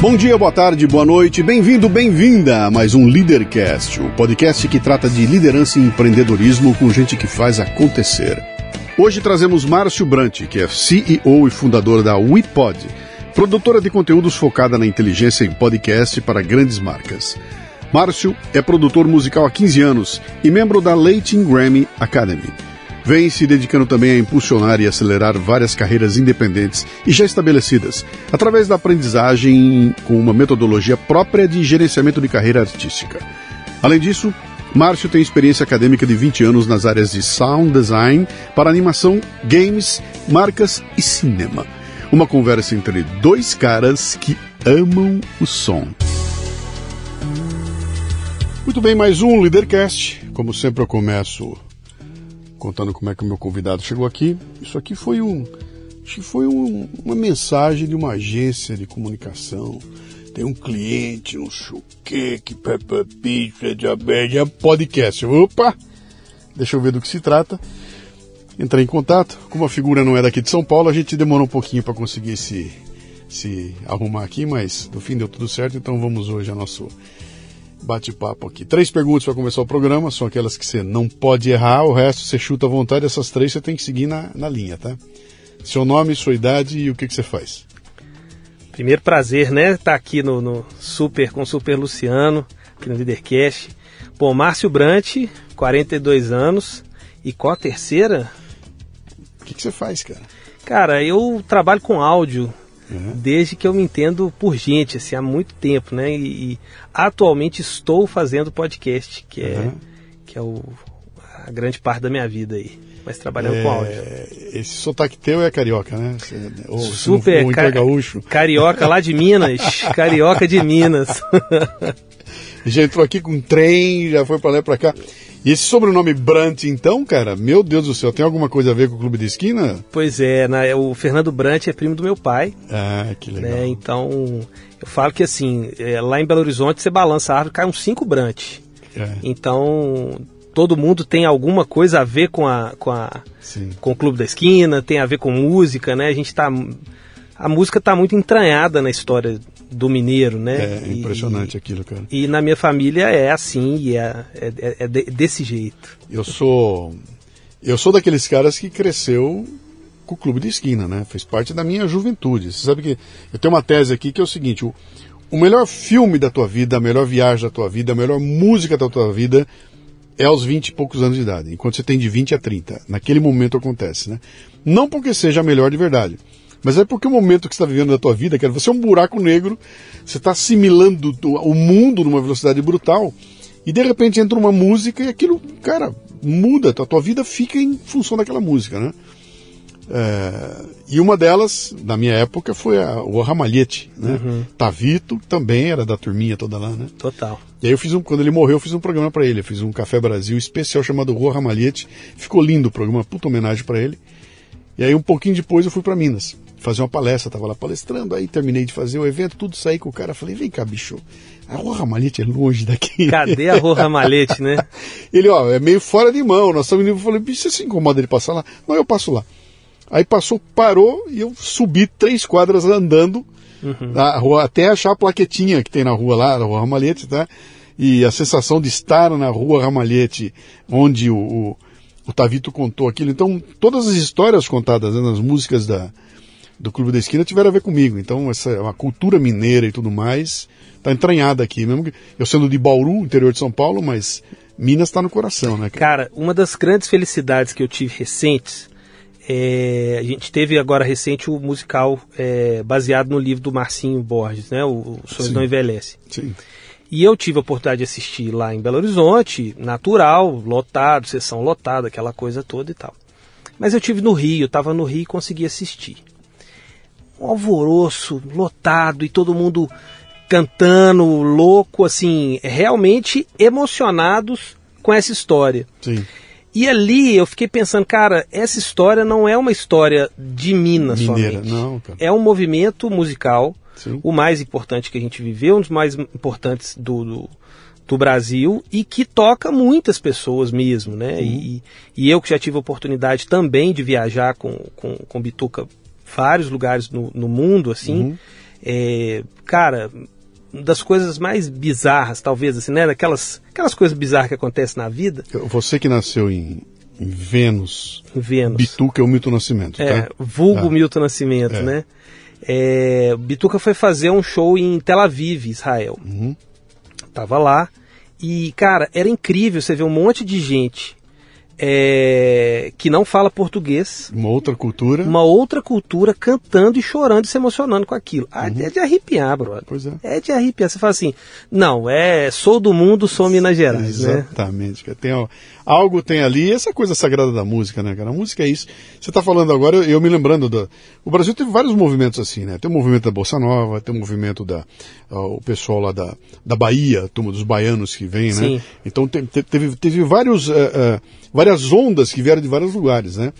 Bom dia, boa tarde, boa noite, bem-vindo, bem-vinda a mais um Leadercast, o podcast que trata de liderança e empreendedorismo com gente que faz acontecer. Hoje trazemos Márcio Brant, que é CEO e fundador da WePod, produtora de conteúdos focada na inteligência em podcast para grandes marcas. Márcio é produtor musical há 15 anos e membro da Latin Grammy Academy. Vem se dedicando também a impulsionar e acelerar várias carreiras independentes e já estabelecidas, através da aprendizagem com uma metodologia própria de gerenciamento de carreira artística. Além disso, Márcio tem experiência acadêmica de 20 anos nas áreas de sound design para animação, games, marcas e cinema. Uma conversa entre dois caras que amam o som. Muito bem, mais um Leadercast. Como sempre eu começo contando como é que o meu convidado chegou aqui. Isso aqui foi um, acho que foi um, uma mensagem de uma agência de comunicação. Tem um cliente, um chuque, que Peppa Pig, de podcast. Opa! Deixa eu ver do que se trata. Entrei em contato. Como a figura não é daqui de São Paulo, a gente demorou um pouquinho para conseguir se, se arrumar aqui, mas no fim deu tudo certo. Então vamos hoje ao nosso bate-papo aqui. Três perguntas para começar o programa, são aquelas que você não pode errar, o resto você chuta à vontade, essas três você tem que seguir na, na linha, tá? Seu nome, sua idade e o que, que você faz. Primeiro prazer, né? Estar tá aqui no, no, Super com o Super Luciano, aqui no Leadercast. Bom, Márcio Brant, 42 anos. E qual a terceira? O que, que você faz, cara? Cara, eu trabalho com áudio uhum. desde que eu me entendo por gente, assim, há muito tempo, né? E, e atualmente estou fazendo podcast, que é, uhum. que é o, a grande parte da minha vida aí. Mas trabalhando é, com áudio. Esse sotaque teu é carioca, né? Ou, Super não, ca gaúcho. Carioca lá de Minas. carioca de Minas. já entrou aqui com trem, já foi para lá e para cá. E esse sobrenome Brant, então, cara, meu Deus do céu, tem alguma coisa a ver com o Clube de Esquina? Pois é, né, o Fernando Brant é primo do meu pai. Ah, que legal. Né, então, eu falo que assim, é, lá em Belo Horizonte você balança a árvore, cai uns cinco Brant. É. Então, todo mundo tem alguma coisa a ver com, a, com, a, com o Clube da Esquina, tem a ver com música, né? A gente tá. A música está muito entranhada na história do mineiro, né? É impressionante e, aquilo, cara. E na minha família é assim, e é, é, é, é desse jeito. Eu sou. Eu sou daqueles caras que cresceu com o clube de esquina, né? Fez parte da minha juventude. Você sabe que eu tenho uma tese aqui que é o seguinte: o, o melhor filme da tua vida, a melhor viagem da tua vida, a melhor música da tua vida é aos 20 e poucos anos de idade, enquanto você tem de 20 a 30. Naquele momento acontece, né? Não porque seja a melhor de verdade, mas é porque o momento que você está vivendo da tua vida, que você é um buraco negro, você está assimilando o mundo numa velocidade brutal, e de repente entra uma música e aquilo, cara, muda, a tua vida fica em função daquela música, né? É, e uma delas, na minha época, foi a, o Ramalhete, né? Uhum. Tavito também era da turminha toda lá, né? Total. E aí eu fiz um, quando ele morreu, eu fiz um programa para ele. Eu fiz um Café Brasil especial chamado Rua Ramalhete. Ficou lindo o programa, puta homenagem para ele. E aí um pouquinho depois eu fui para Minas fazer uma palestra, tava lá palestrando, aí terminei de fazer o evento, tudo saí com o cara, falei, vem cá, bicho, a Rua Ramalhete é longe daqui. Cadê a Rua Ramalhete, né? ele, ó, é meio fora de mão, nós estamos indo, eu falei, bicho, você se incomoda ele passar lá? Não, eu passo lá. Aí passou, parou e eu subi três quadras andando uhum. na rua, até achar a plaquetinha que tem na rua lá, na Rua Ramalhete, tá? E a sensação de estar na Rua Ramalhete, onde o, o, o Tavito contou aquilo. Então, todas as histórias contadas né, nas músicas da, do Clube da Esquina tiveram a ver comigo. Então, essa é uma cultura mineira e tudo mais está entranhada aqui. Mesmo que eu sendo de Bauru, interior de São Paulo, mas Minas está no coração, né? Cara? cara, uma das grandes felicidades que eu tive recentes é, a gente teve agora recente o musical é, baseado no livro do Marcinho Borges, né? O, o Sonhos Não Envelhece. Sim. E eu tive a oportunidade de assistir lá em Belo Horizonte, natural, lotado, sessão lotada, aquela coisa toda e tal. Mas eu tive no Rio, eu estava no Rio e consegui assistir um alvoroço lotado e todo mundo cantando, louco, assim, realmente emocionados com essa história. Sim. E ali eu fiquei pensando, cara, essa história não é uma história de Minas Mineira, somente. Não, cara. É um movimento musical, Sim. o mais importante que a gente viveu, um dos mais importantes do, do, do Brasil e que toca muitas pessoas mesmo, né? E, e, eu que já tive a oportunidade também de viajar com, com, com Bituca vários lugares no, no mundo, assim, uhum. É, cara, das coisas mais bizarras, talvez, assim, né? Daquelas aquelas coisas bizarras que acontecem na vida. Você que nasceu em, em Vênus, Vênus. Bituca é o Milton Nascimento, É, tá? vulgo Ah. Milton Nascimento, É. né? É, Bituca foi fazer um show em Tel Aviv, Israel. Uhum. Tava lá. E, cara, era incrível você ver um monte de gente é, que não fala português, Uma outra cultura. uma outra cultura cantando e chorando e se emocionando com aquilo. Ah, É de arrepiar, brother. Pois é. É de arrepiar. Você fala assim, não, é sou do mundo, sou Minas Gerais, né? Exatamente. cara. Tem, al- algo tem ali, essa coisa sagrada da música, né, cara? A música é isso. Você está falando agora, eu, eu me lembrando da. O Brasil teve vários movimentos assim, né? Tem o movimento da Bossa Nova, tem o movimento da. o pessoal lá da, da Bahia, turma dos baianos que vem, né? Sim. Então te- te- teve, teve vários, eh, eh, várias ondas que vieram de vários lugares, né?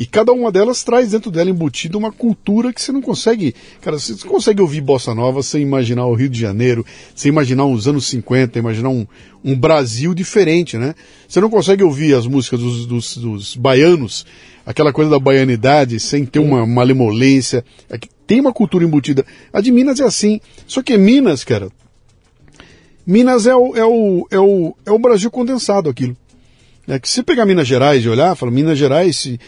E cada uma delas traz dentro dela embutida uma cultura que você não consegue. Cara, você consegue ouvir bossa nova sem imaginar o Rio de Janeiro, sem imaginar os anos 50, imaginar um, um Brasil diferente, né? Você não consegue ouvir as músicas dos, dos, dos baianos, aquela coisa da baianidade, sem ter uma malemolência. É que tem uma cultura embutida. A de Minas é assim. Só que Minas, cara. Minas é o, é o, é o, é o Brasil condensado aquilo. É que se pegar Minas Gerais e olhar, fala, Minas Gerais se-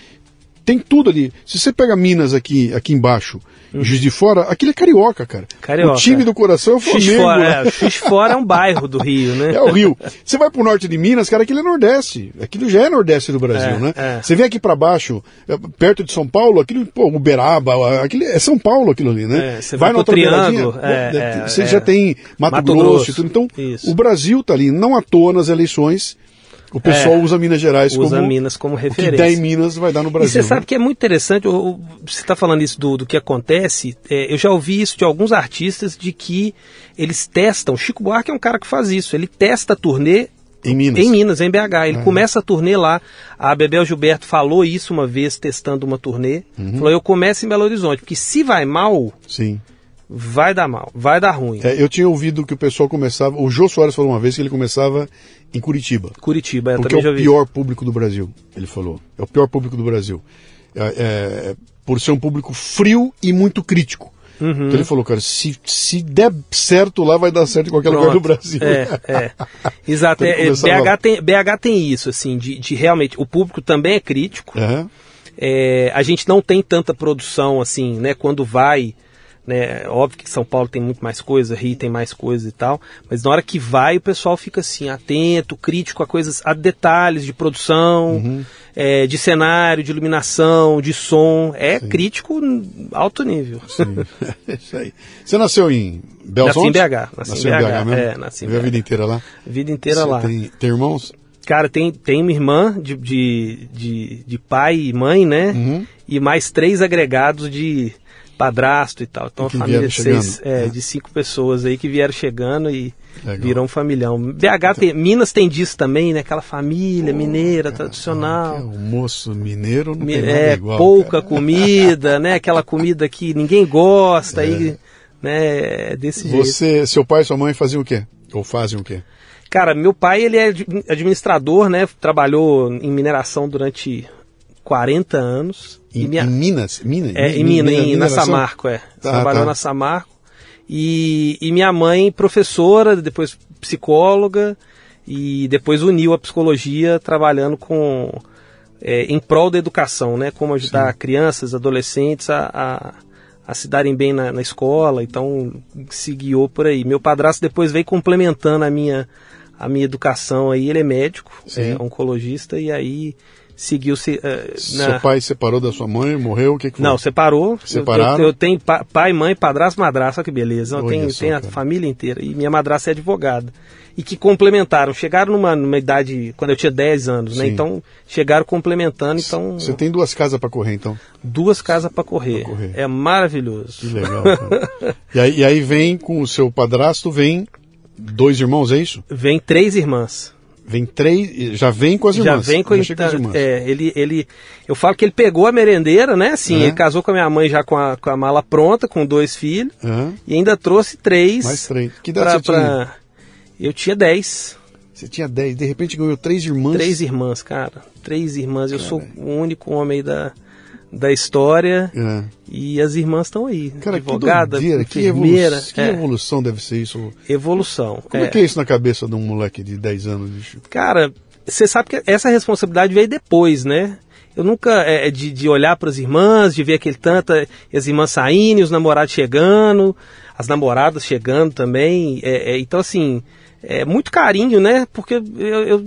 tem tudo ali. Se você pega Minas aqui, aqui embaixo, Juiz de Fora, aquilo é carioca, cara. Carioca, o time do coração é o Flamengo. fora, né? é, fora é um bairro do Rio, né? É o Rio. Você vai pro norte de Minas, cara, aquilo é Nordeste. Aquilo já é Nordeste do Brasil, É, né? é. Você vem aqui pra baixo, é, perto de São Paulo, aquilo, pô, Uberaba, aquilo é São Paulo aquilo ali, né? É, você vai pro outra Triângulo, é, pô, é, você é. já tem Mato, Mato Grosso, Grosso, e tudo. Então, isso. o Brasil tá ali. Não à toa nas eleições, o pessoal É, usa Minas Gerais Usa como Minas como o que referência. der em Minas vai dar no E Brasil. você sabe né? que é muito interessante, você está falando isso do, do que acontece, é, eu já ouvi isso de alguns artistas, de que eles testam, Chico Buarque é um cara que faz isso, ele testa a turnê Em Minas. em Minas, em BH, ele É. começa a turnê lá, a Bebel Gilberto falou isso uma vez, testando uma turnê, Uhum. falou, eu começo em Belo Horizonte, porque se vai mal, Sim. Vai dar mal, vai dar ruim. É, eu tinha ouvido que o pessoal começava. O Jô Soares falou uma vez que ele começava em Curitiba. Curitiba, eu Porque é o pior público do Brasil, ele falou. É o pior público do Brasil. É, é, por ser um público frio e muito crítico. Uhum. Então ele falou, cara, se, se der certo lá, vai dar certo em qualquer lugar do Pronto. Brasil. É, é. Exato. Então ele É, começava- BH, tem, BH tem isso, assim, de, de realmente. O público também é crítico. É. É, a gente não tem tanta produção assim, né? Quando vai, né? Óbvio que São Paulo tem muito mais coisa, Rio tem mais coisa e tal, mas na hora que vai o pessoal fica assim atento, crítico a coisas, a detalhes de produção, Uhum. é, de cenário, de iluminação, de som, é crítico em alto nível. Sim. É isso aí. Você nasceu em Belo Nasci em? BH, nasci em Nasceu BH, mesmo? é, nasci em Viveu a BH. vida inteira lá? Vida inteira Você lá. Tem, tem irmãos? Cara, tem, tem uma irmã de, de, de, de pai e mãe, né? Uhum. E mais três agregados de padrasto e tal. Então, uma família vieram de, seis, é, É. de cinco pessoas aí que vieram chegando e Legal. viram um familhão. BH tem, Minas tem disso também, né? Aquela família mineira, tradicional. É, o moço mineiro não Mi- tem é, igual. pouca cara. comida, né? Aquela comida que ninguém gosta, aí, né? É desse jeito. Você, seu pai e sua mãe faziam o quê? Ou fazem o quê? Cara, meu pai, ele é ad- administrador, né? Trabalhou em mineração durante 40 anos. Em, e minha- em Minas? Minas? é, em Minas, em- na mineração? Samarco, é. Tá, Trabalhou tá. na Samarco. E, e minha mãe, professora, depois psicóloga, e depois uniu a psicologia trabalhando com é, em prol da educação, né? Como ajudar crianças, adolescentes a, a, a se darem bem na, na escola. Então se guiou por aí. Meu padrasto depois veio complementando a minha a minha educação aí. Ele é médico, Sim. é oncologista e aí seguiu se eh, Seu na- pai separou da sua mãe, morreu, o que, que foi? não, separou. Separaram? Eu, eu, eu tenho pa- pai, mãe, padrasto, madrasta, olha que beleza. Eu Olha tenho, só, tenho a cara. família inteira. E minha madrasta é advogada. E que complementaram. Chegaram numa, numa idade, quando eu tinha 10 anos, né? Sim. Então, chegaram complementando. Então, Você tem duas casas para correr, então. duas casas para correr. Correr. É maravilhoso. Que legal. e, aí, e aí vem com o seu padrasto, vem dois irmãos, é isso? Vem três irmãs. Vem três, já vem com as Já irmãs. vem com, Já com as irmãs. é, ele, ele, eu falo que ele pegou a merendeira, né? Assim, É. ele casou com a minha mãe já com a, com a mala pronta, com dois filhos, Aham. e ainda trouxe três. Mais três. Que idade pra, você tinha? pra- Eu tinha dez. Você tinha dez, de repente ganhou três irmãs. Três irmãs, cara. Três irmãs. Eu sou o único homem da, da história. É. E as irmãs estão aí. Cara, advogada, que doideira, que, evolu que é, evolução deve ser isso. evolução. Como é. que é isso na cabeça de um moleque de 10 anos, bicho? Cara, você sabe que essa responsabilidade veio depois, né? Eu nunca, é, de, de olhar para as irmãs, de ver aquele tanto, as irmãs saindo, os namorados chegando, as namoradas chegando também. É, é, então, assim, é muito carinho, né? Porque eu, eu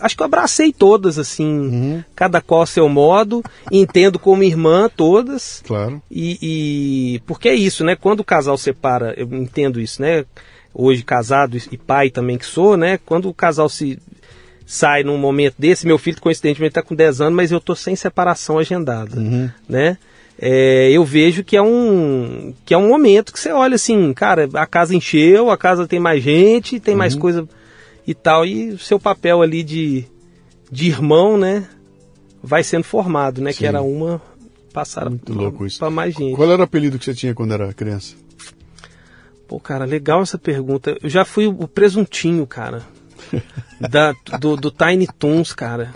acho que eu abracei todas, assim, Uhum. cada qual a seu modo, entendo como irmã todas. Claro. E, e- porque é isso, né? Quando o casal separa, eu entendo isso, né? Hoje casado e pai também que sou, né? Quando o casal se sai num momento desse, meu filho coincidentemente está com 10 anos, mas eu tô sem separação agendada, Uhum. né? É, eu vejo que é um que é um momento que você olha assim, cara, a casa encheu, a casa tem mais gente, tem mais Uhum. coisa e tal, e o seu papel ali de, de irmão, né? Vai sendo formado, né? Sim. Que era uma passar Muito louco isso. para mais gente. Qual era o apelido que você tinha quando era criança? Pô, cara, legal essa pergunta. Eu já fui o presuntinho, cara. da, do, do Tiny Toons, cara.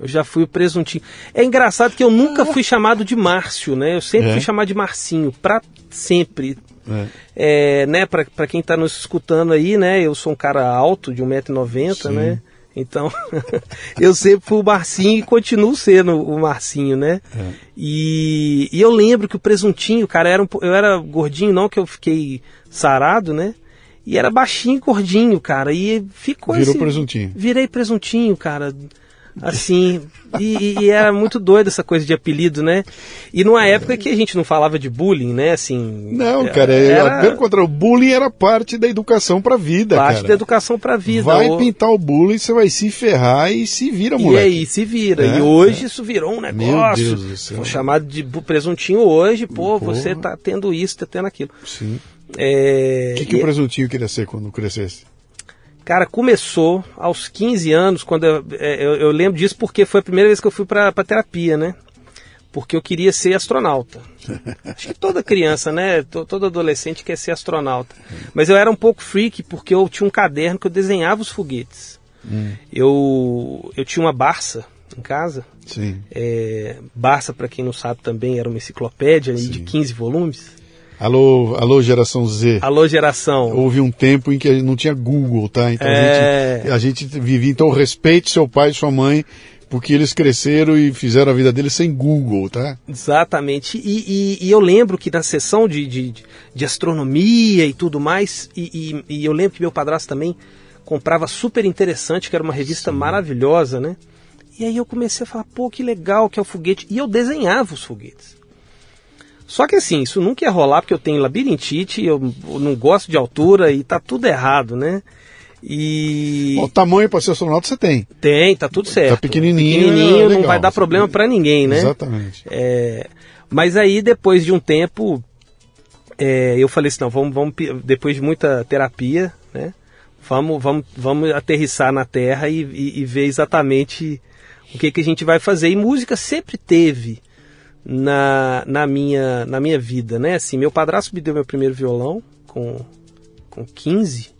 Eu já fui o presuntinho. É engraçado que eu nunca fui chamado de Márcio, né? Eu sempre É? fui chamado de Marcinho, pra sempre. É. É, né, pra, pra quem tá nos escutando aí, né? Eu sou um cara alto, de 1,90m, Sim. né? Então, eu sempre fui o Marcinho e continuo sendo o Marcinho, né? É. E, e eu lembro que o presuntinho, cara, era um eu era gordinho, não que eu fiquei sarado, né? E era baixinho, e gordinho, cara. E ficou Virou esse- presuntinho. Virei presuntinho, cara. Assim, e, e- e era muito doido essa coisa de apelido, né? E numa época que a gente não falava de bullying, né? Assim. Não, cara, é, era pelo contrário, o bullying era parte da educação pra vida, parte cara. da educação pra vida. Vai O- pintar o bullying, você vai se ferrar e se vira, E moleque. aí, se vira. É, e hoje isso virou um Meu negócio. Deus do céu. Foi chamado de presuntinho hoje, pô, Porra. você tá tendo isso, tá tendo aquilo. Sim. É, O que, que e- o presuntinho queria ser quando crescesse? Cara, começou aos 15 anos, quando eu, é, eu, eu lembro disso porque foi a primeira vez que eu fui pra terapia, né? Porque eu queria ser astronauta. Acho que toda criança, né? To- Todo adolescente quer ser astronauta. Mas eu era um pouco freak porque eu tinha um caderno que eu desenhava os foguetes. Hum. Eu, eu tinha uma Barça em casa. Sim. É, Barça, para quem não sabe, também era uma enciclopédia de Sim. 15 volumes. Alô, alô, geração Z. Alô, geração. Houve um tempo em que não tinha Google, tá? Então É. a, gente, a gente vivia. Então respeite seu pai e sua mãe, porque eles cresceram e fizeram a vida deles sem Google, tá? Exatamente. E, e- e eu lembro que na sessão de, de, de astronomia e tudo mais, e, e- e eu lembro que meu padrasto também comprava super interessante, que era uma revista maravilhosa, né? E aí eu comecei a falar, pô, que legal que é o foguete. E eu desenhava os foguetes. Só que assim, isso nunca ia rolar porque eu tenho labirintite, eu não gosto de altura e tá tudo errado, né? E O tamanho para ser astronauta você tem. tem, tá tudo certo. Tá pequenininho, Pequenininho, é não legal. vai dar problema pra ninguém, né? Exatamente. É, mas aí, depois de um tempo, é, eu falei assim, não, vamos, vamos, depois de muita terapia, né? Vamos, vamos, vamos aterrissar na Terra e, e- e ver exatamente o que, que a gente vai fazer. E música sempre teve na, na, minha, na minha vida, né? Assim, meu padrasto me deu meu primeiro violão com, com 15.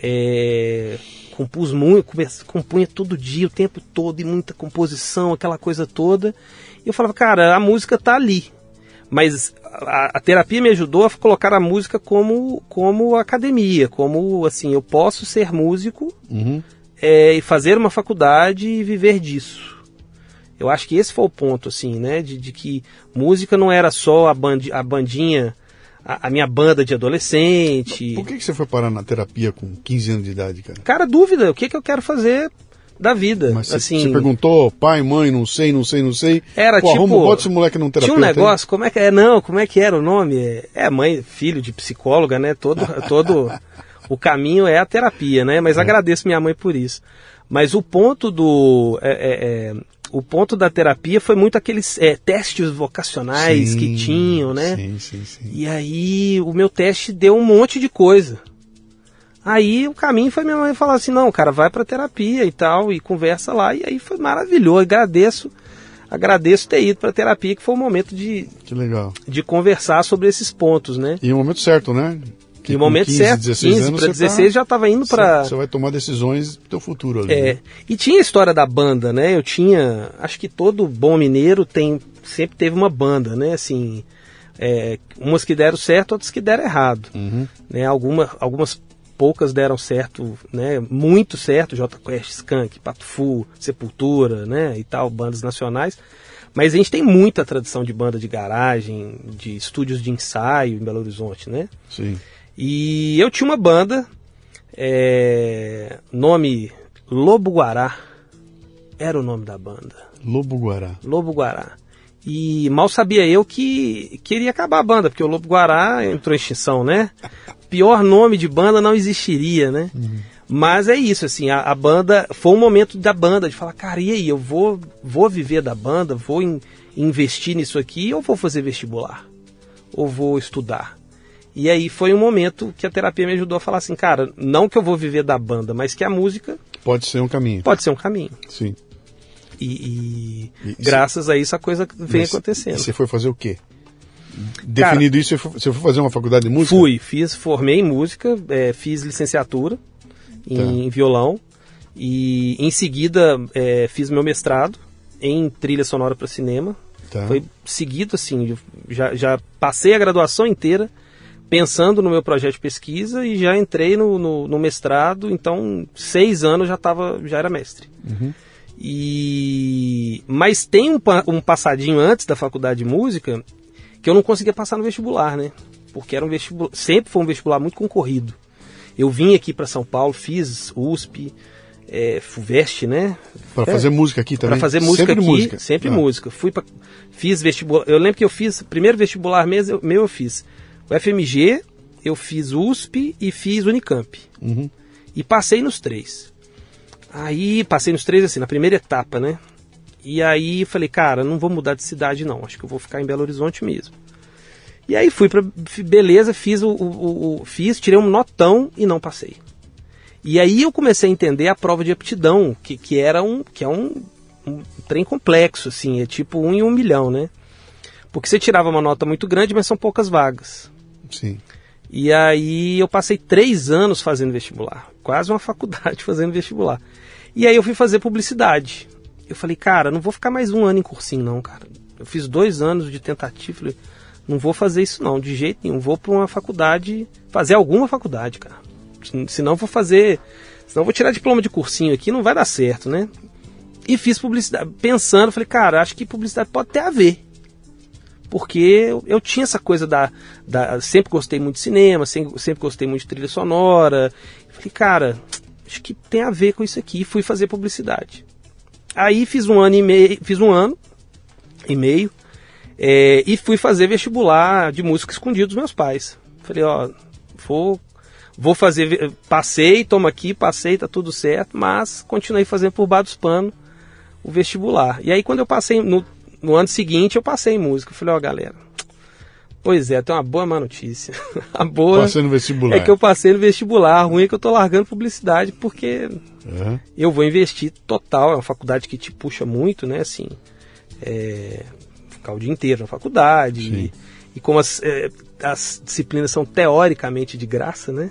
É, compus muito, compunha todo dia, o tempo todo, e muita composição, aquela coisa toda. E eu falava, cara, a música tá ali. Mas a, a terapia me ajudou a colocar a música como, como academia, como assim, eu posso ser músico Uhum. é, e fazer uma faculdade e viver disso. Eu acho que esse foi o ponto, assim, né? De, de que música não era só a, bandi, a bandinha, a, a minha banda de adolescente. Por que, que você foi parar na terapia com 15 anos de idade, cara? Cara, dúvida, o que, que eu quero fazer da vida? Mas você, assim, você perguntou, pai, mãe, não sei, não sei, não sei. Era Pô, tipo. arruma, bota esse moleque num Tinha terapeuta. um aí. negócio, como é que é? Não, como é que era o nome? É, é mãe, filho de psicóloga, né? Todo, todo o caminho é a terapia, né? Mas agradeço minha mãe por isso. Mas o ponto do. é, é, é, o ponto da terapia foi muito aqueles é, testes vocacionais Sim, que tinham, né? Sim, sim, sim. E aí o meu teste deu um monte de coisa. Aí o caminho foi minha mãe falar assim, não, cara, vai pra terapia e tal, e conversa lá. E aí foi maravilhoso, agradeço, agradeço ter ido pra terapia, que foi o momento de, Que legal. de conversar sobre esses pontos, né? E no momento certo, né? Porque momento 15, certo, 16 15 anos para você tá- 16 já estava indo para Você vai tomar decisões do teu futuro ali. É, né? e tinha a história da banda, né? Eu tinha, acho que todo bom mineiro tem sempre teve uma banda, né? Assim, é, umas que deram certo, outras que deram errado, Uhum. né? Alguma, algumas poucas deram certo, né? Muito certo, J Quest, Skank, Pato Fu, Sepultura, né? E tal, bandas nacionais. Mas a gente tem muita tradição de banda de garagem, de estúdios de ensaio em Belo Horizonte, né? Sim. E eu tinha uma banda, é, nome Lobo Guará, era o nome da banda, Lobo Guará. Lobo Guará. E mal sabia eu que queria acabar a banda, porque o Lobo Guará entrou em extinção, né? Pior nome de banda não existiria, né? Mas é isso, assim, a, a banda, foi um momento da banda de falar, cara, e aí, eu vou, vou viver da banda, vou in- investir nisso aqui ou vou fazer vestibular? Ou vou estudar? E aí foi um momento que a terapia me ajudou a falar assim, cara, não que eu vou viver da banda, mas que a música Pode ser um caminho. pode ser um caminho. Sim. E, e E- graças a isso a coisa vem Mas- acontecendo. Você foi fazer o quê? Definido isso, você foi, você foi fazer uma faculdade de música? Fui, fiz, formei em música, eh, fiz licenciatura em violão e em seguida eh, fiz meu mestrado em trilha sonora para cinema. Tá. Foi seguido assim, já, já passei a graduação inteira pensando no meu projeto de pesquisa e já entrei no, no, no mestrado, então seis anos já tava, já era mestre. Uhum. E mas tem um, um passadinho antes da faculdade de música que eu não conseguia passar no vestibular, né? Porque era um vestibular, sempre foi um vestibular muito concorrido. Eu vim aqui para São Paulo, fiz USP, é, FUVEST, né? Para É, fazer música aqui também? Para fazer música sempre aqui, música. sempre Ah, música. Fui pra, fiz vestibular. Eu lembro que eu fiz primeiro vestibular mesmo, eu- meu eu fiz o FMG, eu fiz USP e fiz Unicamp. Uhum. E passei nos três. Aí passei nos três assim, na primeira etapa, né? E aí falei, cara, não vou mudar de cidade não, acho que eu vou ficar em Belo Horizonte mesmo. E aí fui pra. fi- Beleza, fiz o, o- o- o- Fiz, tirei um notão e não passei. E aí eu comecei a entender a prova de aptidão, que, que era um. que é um, um trem complexo, assim, é tipo um em um milhão, né? Porque você tirava uma nota muito grande, mas são poucas vagas. Sim. E aí eu passei três anos fazendo vestibular, quase uma faculdade fazendo vestibular. E aí eu fui fazer publicidade. Eu falei, cara, não vou ficar mais um ano em cursinho, não, cara. Eu fiz dois anos de tentativa, falei, não vou fazer isso não, de jeito nenhum. Vou para uma faculdade, fazer alguma faculdade, cara. Se- Senão vou fazer, senão vou tirar diploma de cursinho aqui, não vai dar certo, né? E fiz publicidade, pensando, falei, cara, acho que publicidade pode ter a ver porque eu, eu tinha essa coisa da, da- Sempre gostei muito de cinema, sempre, sempre gostei muito de trilha sonora. Falei, cara, acho que tem a ver com isso aqui. Fui fazer publicidade. Aí fiz um ano e meio, fiz um ano e meio é, e fui fazer vestibular de música escondido dos meus pais. Falei, ó, vou, vou fazer. Passei, toma aqui, passei, tá tudo certo, mas continuei fazendo por baixo dos panos o vestibular. E aí quando eu passei no, no ano seguinte, eu passei em música. Eu Falei, ó, galera, pois é, tem uma boa má notícia. A boa Passei no vestibular. é que eu passei no vestibular. A ruim é que eu tô largando publicidade porque Aham. eu vou investir total. É uma faculdade que te puxa muito, né? Assim, é, ficar o dia inteiro na faculdade. E, e como as, é, as disciplinas são teoricamente de graça, né?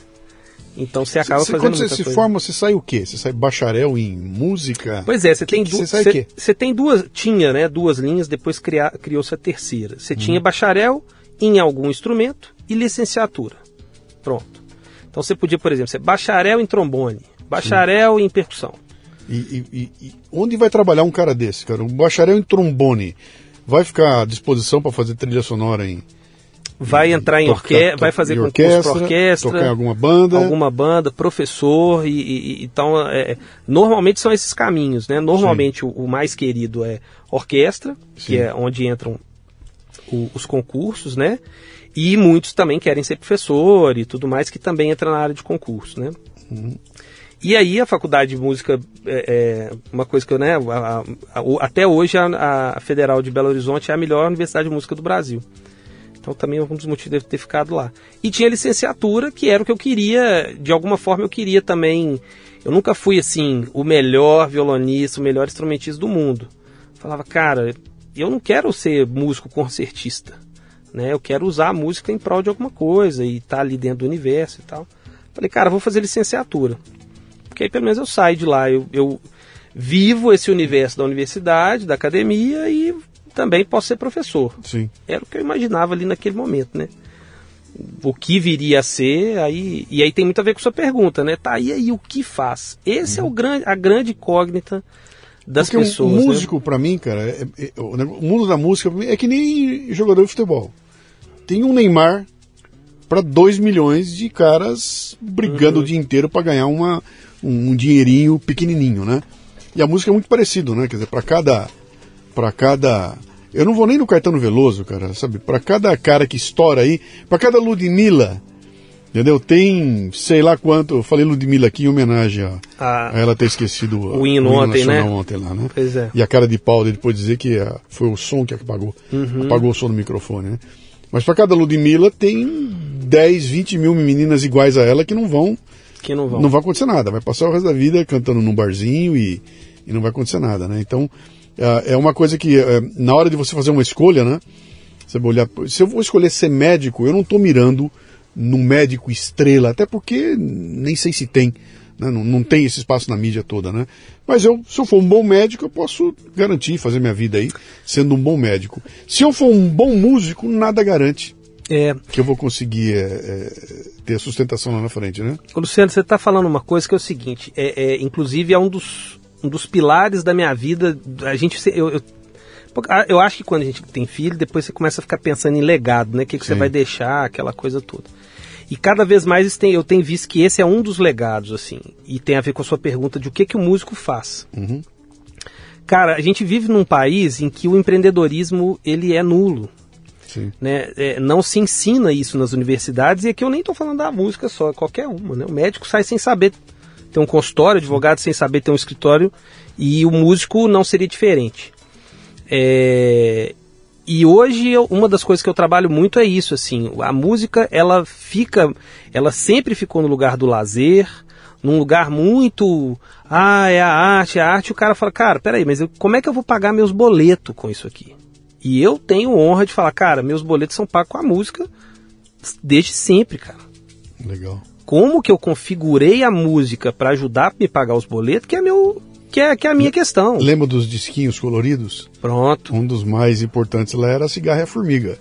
Então você acaba Cê- fazendo Quando você se coisa. forma, você sai o quê? Você sai bacharel em música? Pois é, você tem, que du- você tem duas, tinha, né, duas linhas, depois criou-se a terceira. Hum. Você tinha bacharel em algum instrumento e licenciatura. Pronto. Então você podia, por exemplo, ser bacharel em trombone, bacharel em percussão. E, e- e- e onde vai trabalhar um cara desse, cara? Um bacharel em trombone vai ficar à disposição para fazer trilha sonora em Vai entrar em orquestra, vai fazer em concurso para orquestra, tocar em alguma banda. alguma banda, professor e, e- e- então é, normalmente são esses caminhos, né? Normalmente o, o mais querido é orquestra, Sim. que é onde entram o- os concursos, né? E muitos também querem ser professor e tudo mais que também entra na área de concurso, né? E aí a faculdade de música é, é uma coisa que eu, né, a- a- a- até hoje a, a Federal de Belo Horizonte é a melhor universidade de música do Brasil. Então também é um dos motivos de ter ficado lá. E tinha licenciatura, que era o que eu queria, de alguma forma eu queria também. Eu nunca fui assim, o melhor violonista, o melhor instrumentista do mundo. Falava, cara, eu não quero ser músico concertista. né? Eu quero usar a música em prol de alguma coisa e estar tá ali dentro do universo e tal. Falei, cara, vou fazer licenciatura. Porque aí pelo menos eu saio de lá, eu, eu vivo esse universo da universidade, da academia e também posso ser professor. Sim. Era o que eu imaginava ali naquele momento, né? O que viria a ser, aí, e aí tem muito a ver com sua pergunta, né? Tá, e aí o que faz? Esse uhum. é o grande, a grande incógnita das Porque pessoas. O né? músico, né? para mim, cara, é, é, o mundo da música é que nem jogador de futebol. Tem um Neymar para 2 milhões de caras brigando uhum. o dia inteiro para ganhar uma, um, um dinheirinho pequenininho, né? E a música é muito parecido, né? Quer dizer, para cada para cada eu não vou nem no Caetano Veloso, cara, sabe? Para cada cara que estoura aí, para cada Ludmilla, entendeu? Tem sei lá quanto, eu falei Ludmilla aqui em homenagem a, ah, a ela ter esquecido o hino, o hino ontem, né? ontem lá, né? Pois é. E a cara de pau dele depois dizer que a, foi o som que apagou, uhum. apagou o som do microfone, né? Mas para cada Ludmilla tem 10, 20 mil meninas iguais a ela que não vão que não vão. Não vai acontecer nada. Vai passar o resto da vida cantando num barzinho e, e não vai acontecer nada, né? Então, é, é uma coisa que, é, na hora de você fazer uma escolha, né? Você vai olhar. Se eu vou escolher ser médico, eu não estou mirando num médico estrela, até porque nem sei se tem. Né? Não, não tem esse espaço na mídia toda, né? Mas eu, se eu for um bom médico, eu posso garantir fazer minha vida aí sendo um bom médico. Se eu for um bom músico, nada garante é... que eu vou conseguir é, é, ter sustentação lá na frente, né? Luciano, você está falando uma coisa que é o seguinte, é, é, inclusive é um dos, um dos pilares da minha vida. A gente, eu, eu, eu, acho que quando a gente tem filho, depois você começa a ficar pensando em legado, né? O que, que você vai deixar, aquela coisa toda. E cada vez mais tem, eu tenho visto que esse é um dos legados, assim, e tem a ver com a sua pergunta de o que, que o músico faz. Uhum. Cara, a gente vive num país em que o empreendedorismo ele é nulo. Né? É, não se ensina isso nas universidades, e aqui eu nem estou falando da música só, qualquer uma. Né? O médico sai sem saber ter um consultório, advogado sem saber ter um escritório, e o músico não seria diferente. É, e hoje eu, uma das coisas que eu trabalho muito é isso, assim, a música ela fica, ela sempre ficou no lugar do lazer, num lugar muito, ah, é a arte, é a arte, o cara fala, cara, peraí, mas eu, como é que eu vou pagar meus boletos com isso aqui? E eu tenho honra de falar, cara, meus boletos são pagos com a música desde sempre, cara. Legal. Como que eu configurei a música para ajudar a me pagar os boletos, que é meu que é, que é a minha questão. Lembra dos disquinhos coloridos? Pronto. Um dos mais importantes lá era a cigarra e a formiga.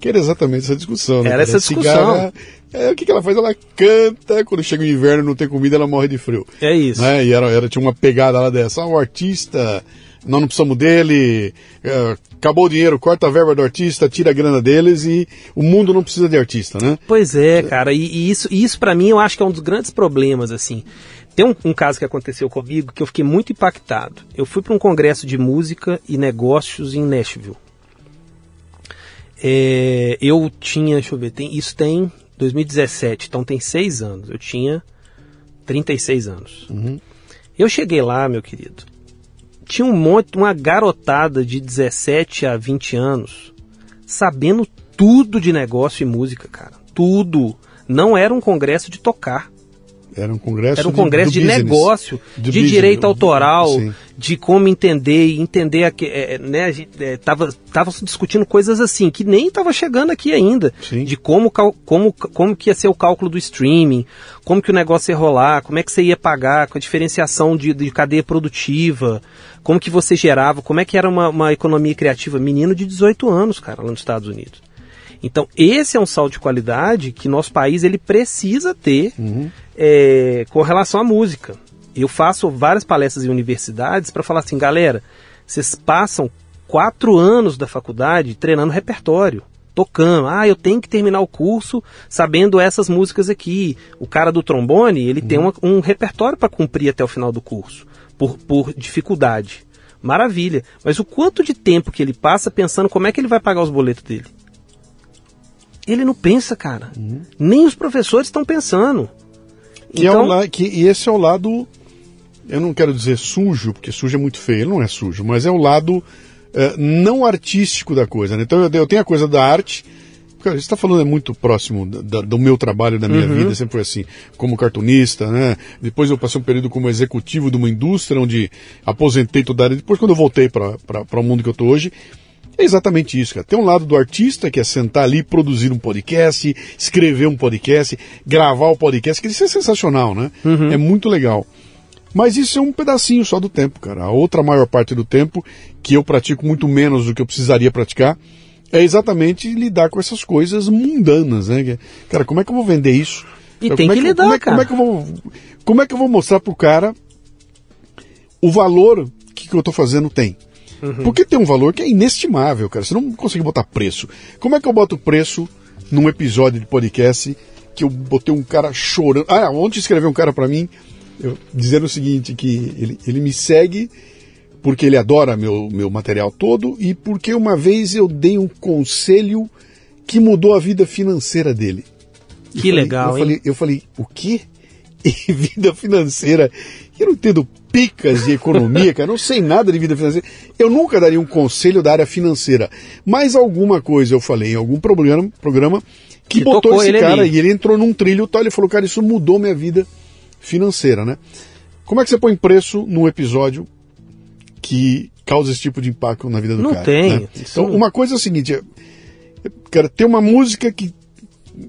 Que era exatamente essa discussão, né? Era essa discussão. Cigarra, é, o que, que ela faz? Ela canta, quando chega o inverno não tem comida, ela morre de frio. É isso. Né? E era, era, tinha uma pegada lá dessa. Ah, o artista nós não precisamos dele, é, acabou o dinheiro, corta a verba do artista, tira a grana deles e o mundo não precisa de artista, né? Pois é, cara, e, e isso, isso para mim eu acho que é um dos grandes problemas, assim. Tem um, um, caso que aconteceu comigo que eu fiquei muito impactado. Eu fui para um congresso de música e negócios em Nashville. É, eu tinha, deixa eu ver, tem, isso tem 2017, então tem seis anos. Eu tinha 36 anos. Uhum. Eu cheguei lá, meu querido, tinha um monte, uma garotada de 17 a 20 anos sabendo tudo de negócio e música, cara. Tudo. Não era um congresso de tocar. Era um congresso, Era um congresso de, de negócio, de business, direito autoral, sim. de como entender, entender a que, é, né, a gente é, tava, tava discutindo coisas assim que nem estava chegando aqui ainda, sim. de como, como, como que ia ser o cálculo do streaming, como que o negócio ia rolar, como é que você ia pagar, com a diferenciação de, de cadeia produtiva, como que você gerava, como é que era uma, uma economia criativa, menino de 18 anos, cara, lá nos Estados Unidos. Então, esse é um salto de qualidade que nosso país ele precisa ter uhum. é, com relação à música. Eu faço várias palestras em universidades para falar assim, galera, vocês passam quatro anos da faculdade treinando repertório, tocando. Ah, eu tenho que terminar o curso sabendo essas músicas aqui. O cara do trombone, ele uhum. tem uma, um repertório para cumprir até o final do curso, por, por dificuldade. Maravilha. Mas o quanto de tempo que ele passa pensando como é que ele vai pagar os boletos dele? Ele não pensa, cara. Uhum. Nem os professores estão pensando. Que então... é o, que, e esse é o lado, eu não quero dizer sujo, porque sujo é muito feio, ele não é sujo, mas é o lado é, não artístico da coisa. Né? Então eu, eu, tenho a coisa da arte, você está falando é muito próximo da, do meu trabalho, da minha uhum. vida, sempre foi assim, como cartunista, né? Depois eu passei um período como executivo de uma indústria onde aposentei toda a área. Depois, quando eu voltei para o mundo que eu estou hoje, É exatamente isso, cara. Tem um lado do artista, que é sentar ali, produzir um podcast, escrever um podcast, gravar o podcast, que isso é sensacional, né? Uhum. É muito legal. Mas isso é um pedacinho só do tempo, cara. A outra maior parte do tempo, que eu pratico muito menos do que eu precisaria praticar, é exatamente lidar com essas coisas mundanas, né? Cara, como é que eu vou vender isso? E Como tem é que lidar, como é, cara. Como é, que eu vou, como é que eu vou mostrar pro cara o valor que, que eu tô fazendo tem? Uhum. Porque tem um valor que é inestimável, cara. Você não consegue botar preço. Como é que eu boto preço num episódio de podcast que eu botei um cara chorando? Ah, ontem escreveu um cara pra mim eu- dizendo o seguinte, que ele, ele me segue porque ele adora meu, meu material todo e porque uma vez eu dei um conselho que mudou a vida financeira dele. Eu Que falei- legal, eu hein? falei, eu falei, o quê? E vida financeira? Eu não entendo picas de economia, cara. Não sei nada de vida financeira. Eu nunca daria um conselho da área financeira. Mas alguma coisa eu falei em algum programa, programa que, Que botou esse cara ali. e ele entrou num trilho tal. Ele falou, cara, isso mudou minha vida financeira, né? Como é que você põe preço num episódio que causa esse tipo de impacto na vida do Não cara? tem. né? Então, não- uma coisa é a seguinte, é- cara, tem uma música que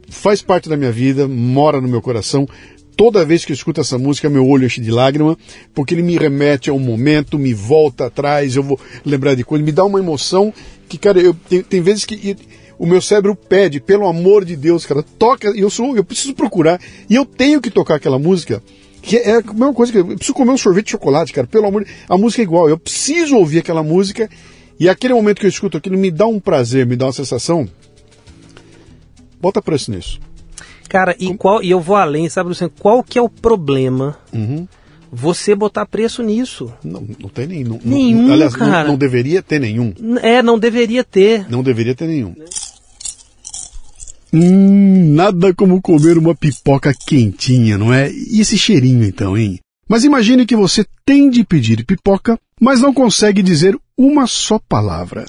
faz parte da minha vida, mora no meu coração. Toda vez que eu escuto essa música, meu olho enche de lágrima, porque ele me remete a um momento, me volta atrás, eu vou lembrar de coisa, me dá uma emoção que, cara, eu, tem, tem vezes que o meu cérebro pede, pelo amor de Deus, cara, toca, eu sou, eu preciso procurar, e eu tenho que tocar aquela música, que é a mesma coisa que eu preciso comer um sorvete de chocolate, cara, pelo amor de a música é igual, eu preciso ouvir aquela música, e aquele momento que eu escuto aquilo me dá um prazer, me dá uma sensação. Bota preço nisso. Cara, e, qual, e eu vou além, sabe, Luciano? Qual que é o problema Uhum. você botar preço nisso? Não, não tem nenhum. não- Nenhum, não, aliás, não- cara. Não, deveria ter nenhum. É, não deveria ter. Não deveria ter nenhum. Hum, nada como comer uma pipoca quentinha, não é? E esse cheirinho então, hein? Mas imagine que você tem de pedir pipoca, mas não consegue dizer uma só palavra.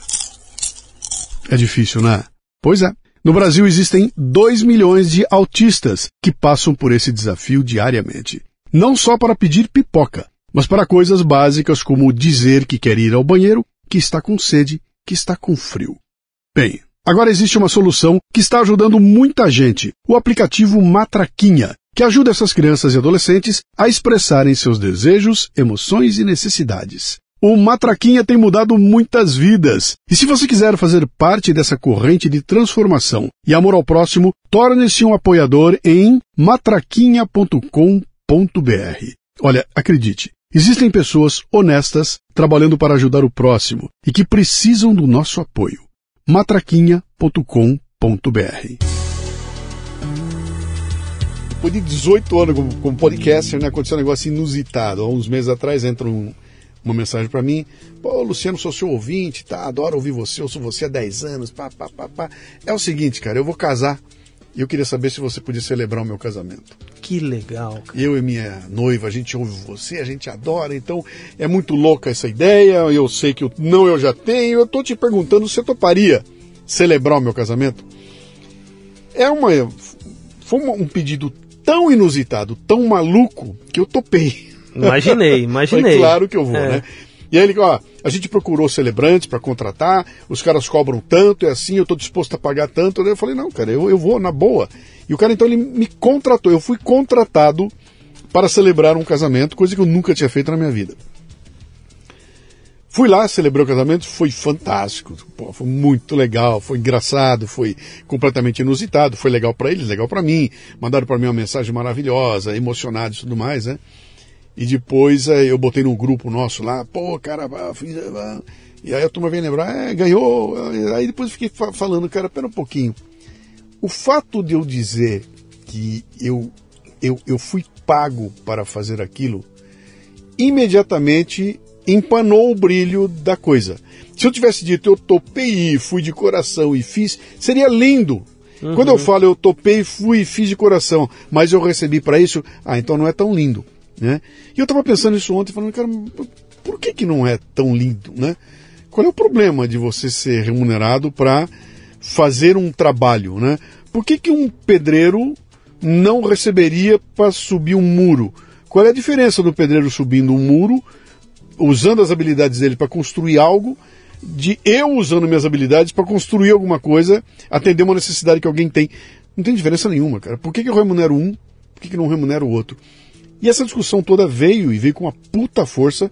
É difícil, né? Pois é. No Brasil existem 2 milhões de autistas que passam por esse desafio diariamente. Não só para pedir pipoca, mas para coisas básicas como dizer que quer ir ao banheiro, que está com sede, que está com frio. Bem, agora existe uma solução que está ajudando muita gente: o aplicativo Matraquinha, que ajuda essas crianças e adolescentes a expressarem seus desejos, emoções e necessidades. O Matraquinha tem mudado muitas vidas. E se você quiser fazer parte dessa corrente de transformação e amor ao próximo, torne-se um apoiador em matraquinha.com.br. Olha, acredite, existem pessoas honestas trabalhando para ajudar o próximo e que precisam do nosso apoio. matraquinha.com.br Depois de 18 anos como, podcaster, né, aconteceu um negócio inusitado. Há uns meses atrás entra um- uma mensagem para mim. Pô, Luciano, sou seu ouvinte, tá? Adoro ouvir você, eu sou você há 10 anos, pá, pá, pá, pá. É o seguinte, cara, eu vou casar e eu queria saber se você podia celebrar o meu casamento. Que legal, cara. Eu e minha noiva, a gente ouve você, a gente adora, então é muito louca essa ideia. Eu sei que o não eu já tenho. Eu tô te perguntando se eu toparia celebrar o meu casamento. É uma. Foi um pedido tão inusitado, tão maluco, que eu topei. Imaginei, imaginei. Falei, claro que eu vou, É. né? E aí ele, ó, a gente procurou celebrantes para contratar, os caras cobram tanto, é assim, eu tô disposto a pagar tanto. Daí eu falei, não, cara, eu, eu vou na boa. E o cara então ele me contratou, eu fui contratado para celebrar um casamento, coisa que eu nunca tinha feito na minha vida. Fui lá, celebrei o casamento, foi fantástico, pô, foi muito legal, foi engraçado, foi completamente inusitado, foi legal para eles, legal para mim. Mandaram para mim uma mensagem maravilhosa, emocionados e tudo mais, né? E depois eh, eu botei no grupo nosso lá, pô, cara, fiz, ah, e aí a turma vem lembrar, é, ganhou. Aí depois eu fiquei fa- falando, cara, pera um pouquinho. O fato de eu dizer que eu, eu, eu fui pago para fazer aquilo, imediatamente empanou o brilho da coisa. Se eu tivesse dito eu topei e fui de coração e fiz, seria lindo. Quando eu falo eu topei, fui e fiz de coração, mas eu recebi para isso, ah, então não é tão lindo. Né? E eu estava pensando isso ontem, falando, cara, por que, que não é tão lindo? Né? Qual é o problema de você ser remunerado para fazer um trabalho? Né? Por que, que um pedreiro não receberia para subir um muro? Qual é a diferença do pedreiro subindo um muro, usando as habilidades dele para construir algo, de eu usando minhas habilidades para construir alguma coisa, atender uma necessidade que alguém tem. Não tem diferença nenhuma, cara. Por que, que eu remunero um, por que, que não remunero o outro? E essa discussão toda veio e veio com uma puta força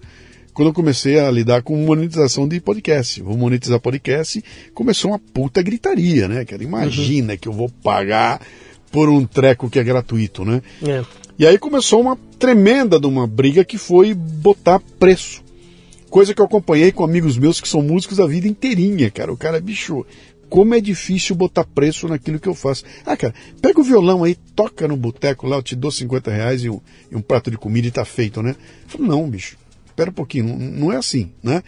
quando eu comecei a lidar com monetização de podcast. Vou monetizar podcast, começou uma puta gritaria, né? Cara, imagina uhum. que eu vou pagar por um treco que é gratuito, né? É. E aí começou uma tremenda de uma briga que foi botar preço. Coisa que eu acompanhei com amigos meus que são músicos a vida inteirinha, cara. O cara, bicho, como é difícil botar preço naquilo que eu faço. Ah, cara, pega o violão aí, toca no boteco lá, eu te dou 50 reais e um, e um prato de comida e tá feito, né? Eu falo, não, bicho, espera um pouquinho, não, não é assim, né?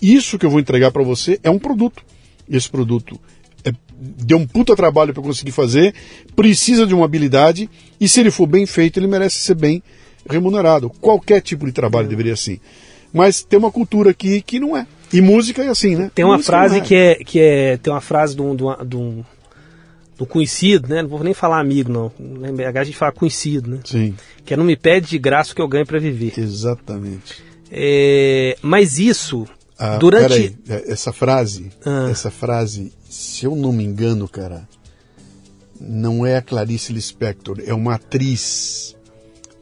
Isso que eu vou entregar para você é um produto. Esse produto é, deu um puta trabalho para conseguir fazer, precisa de uma habilidade e se ele for bem feito, ele merece ser bem remunerado. Qualquer tipo de trabalho deveria ser. Mas tem uma cultura aqui que não é. E música é assim, né? Tem uma música frase é. que é que é tem uma frase de um, de, um, de um do conhecido, né? Não vou nem falar amigo, não. A gente fala conhecido, né? Sim. Que é não me pede de graça o que eu ganho para viver. Exatamente. É, mas isso ah, durante. Peraí, é, essa frase, ah. essa frase, se eu não me engano, cara, não é a Clarice Lispector, é uma atriz.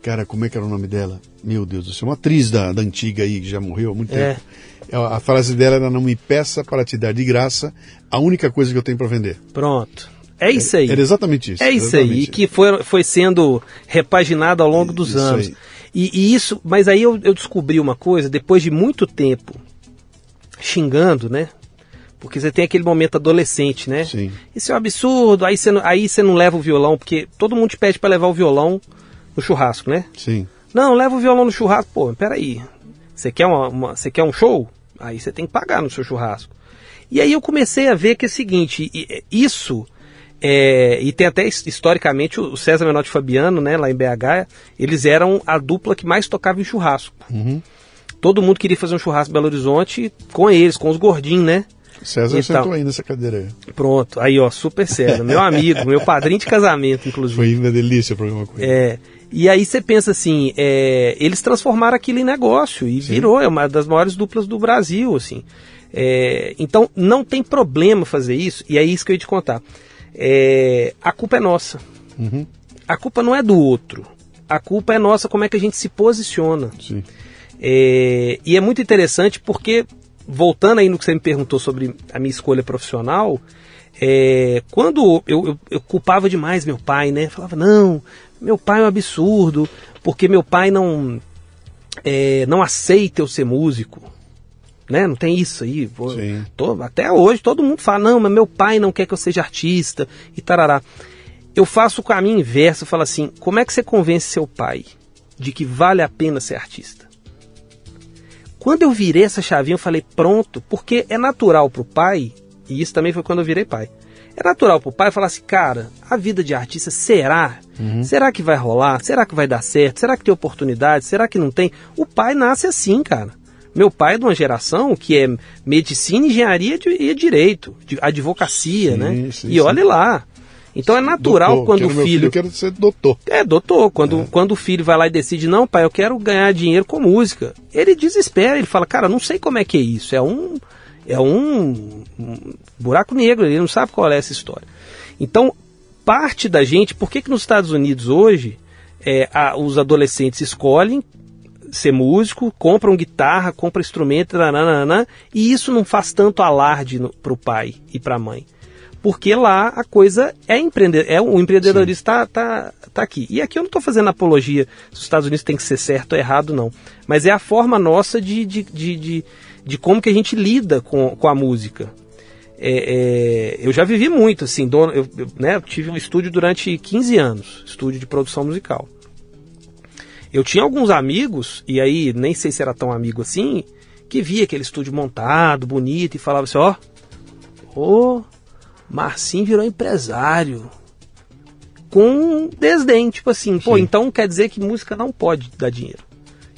Cara, como é que era o nome dela? Meu Deus do céu, uma atriz da, da antiga aí, que já morreu há muito é. tempo. A frase dela era: Não me peça para te dar de graça a única coisa que eu tenho para vender. Pronto. É isso aí. Era exatamente isso. É isso aí. E que foi, foi sendo repaginado ao longo dos isso anos. E, e, isso, mas aí eu, eu descobri uma coisa, depois de muito tempo xingando, né? Porque você tem aquele momento adolescente, né? Sim. Isso é um absurdo, aí você, não, aí você não leva o violão, porque todo mundo te pede para levar o violão no churrasco, né? Sim. Não, leva o violão no churrasco. Pô, peraí. Você quer, uma, uma, você quer um show? Aí você tem que pagar no seu churrasco. E aí eu comecei a ver que é o seguinte, isso... É, e tem até historicamente o César Menotti Fabiano, né, lá em BH, eles eram a dupla que mais tocava em churrasco. Uhum. Todo mundo queria fazer um churrasco em Belo Horizonte com eles, com os gordinhos, né? César então, sentou aí nessa cadeira aí. Pronto, aí ó, super César, meu amigo, meu padrinho de casamento, inclusive. Foi uma delícia o programa com ele. É, e aí você pensa assim, é, eles transformaram aquilo em negócio e Sim. virou, é uma das maiores duplas do Brasil, assim. É, então não tem problema fazer isso, e é isso que eu ia te contar. É, a culpa é nossa. Uhum. A culpa não é do outro. A culpa é nossa, como é que a gente se posiciona. É, e é muito interessante porque, voltando aí no que você me perguntou sobre a minha escolha profissional, é, quando eu, eu, eu, culpava demais meu pai, né? Falava, não, meu pai é um absurdo, porque meu pai não, é, não aceita eu ser músico. Né? Não tem isso aí. Tô, até hoje todo mundo fala, não, mas meu pai não quer que eu seja artista e tarará. Eu faço o caminho inverso, eu falo assim, como é que você convence seu pai de que vale a pena ser artista? Quando eu virei essa chavinha, eu falei, pronto, porque é natural para o pai, e isso também foi quando eu virei pai. É natural para o pai falar assim, cara, a vida de artista será? Uhum. Será que vai rolar? Será que vai dar certo? Será que tem oportunidade? Será que não tem? O pai nasce assim, cara. Meu pai é de uma geração que é medicina, engenharia e direito, advocacia, sim, né? Sim, e olhe lá. Então é natural doutor, quando o filho. filho quero ser doutor. É, doutor. Quando, é. quando o filho vai lá e decide, não, pai, eu quero ganhar dinheiro com música. Ele desespera, ele fala, cara, não sei como é que é isso. É um. É um, um buraco negro, ele não sabe qual é essa história. Então, parte da gente, por que, que nos Estados Unidos hoje é, a, os adolescentes escolhem ser músico, compram guitarra, compram instrumento, nananana, e isso não faz tanto alarde para o pai e para a mãe porque lá a coisa é empreender, é o empreendedorismo está tá, tá aqui. E aqui eu não estou fazendo apologia se os Estados Unidos tem que ser certo ou errado, não. Mas é a forma nossa de, de, de, de, de como que a gente lida com, com a música. É, é, eu já vivi muito, assim, dono, eu, eu, né, tive um estúdio durante 15 anos, estúdio de produção musical. Eu tinha alguns amigos, e aí nem sei se era tão amigo assim, que via aquele estúdio montado, bonito, e falava assim, ó, oh, oh, Marcinho virou empresário. Com desdém, tipo assim, pô, Sim. então quer dizer que música não pode dar dinheiro.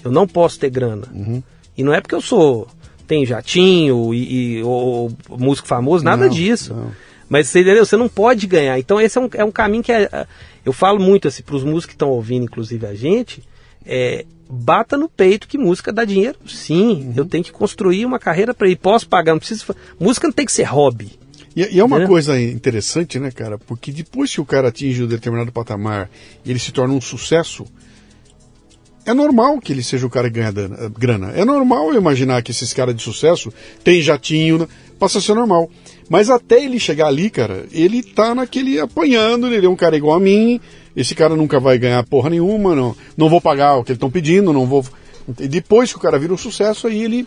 Eu não posso ter grana. Uhum. E não é porque eu sou. Tem jatinho e, e ou, músico famoso, nada não, disso. Não. Mas você entendeu? Você não pode ganhar. Então esse é um, é um caminho que é, é eu falo muito assim, para os músicos que estão ouvindo, inclusive a gente, é, bata no peito que música dá dinheiro. Sim, uhum. eu tenho que construir uma carreira para ir. Posso pagar, não preciso. Música não tem que ser hobby. E, e é uma é. coisa interessante, né, cara? Porque depois que o cara atinge um determinado patamar e ele se torna um sucesso, é normal que ele seja o cara que ganha grana. É normal eu imaginar que esses caras de sucesso têm jatinho, né? passa a ser normal. Mas até ele chegar ali, cara, ele tá naquele apanhando, ele é um cara igual a mim, esse cara nunca vai ganhar porra nenhuma, não, não vou pagar o que eles estão pedindo, não vou. E depois que o cara vira um sucesso, aí ele,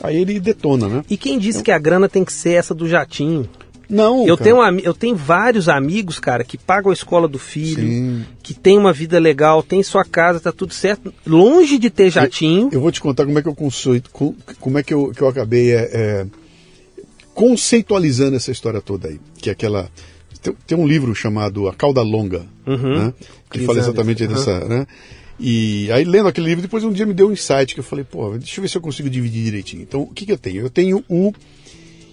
aí ele detona, né? E quem disse que a grana tem que ser essa do jatinho? Não. Eu tenho, eu tenho vários amigos, cara, que pagam a escola do filho, Sim. que tem uma vida legal, tem sua casa, tá tudo certo, longe de ter jatinho. Eu, eu vou te contar como é que eu conceito, como é que eu, que eu acabei é, é, conceitualizando essa história toda aí. Que é aquela. Tem, tem um livro chamado A Cauda Longa, uhum. né? Que fala exatamente uhum. dessa. Né? E aí, lendo aquele livro, depois um dia me deu um insight que eu falei, pô, deixa eu ver se eu consigo dividir direitinho. Então, o que, que eu tenho? Eu tenho o.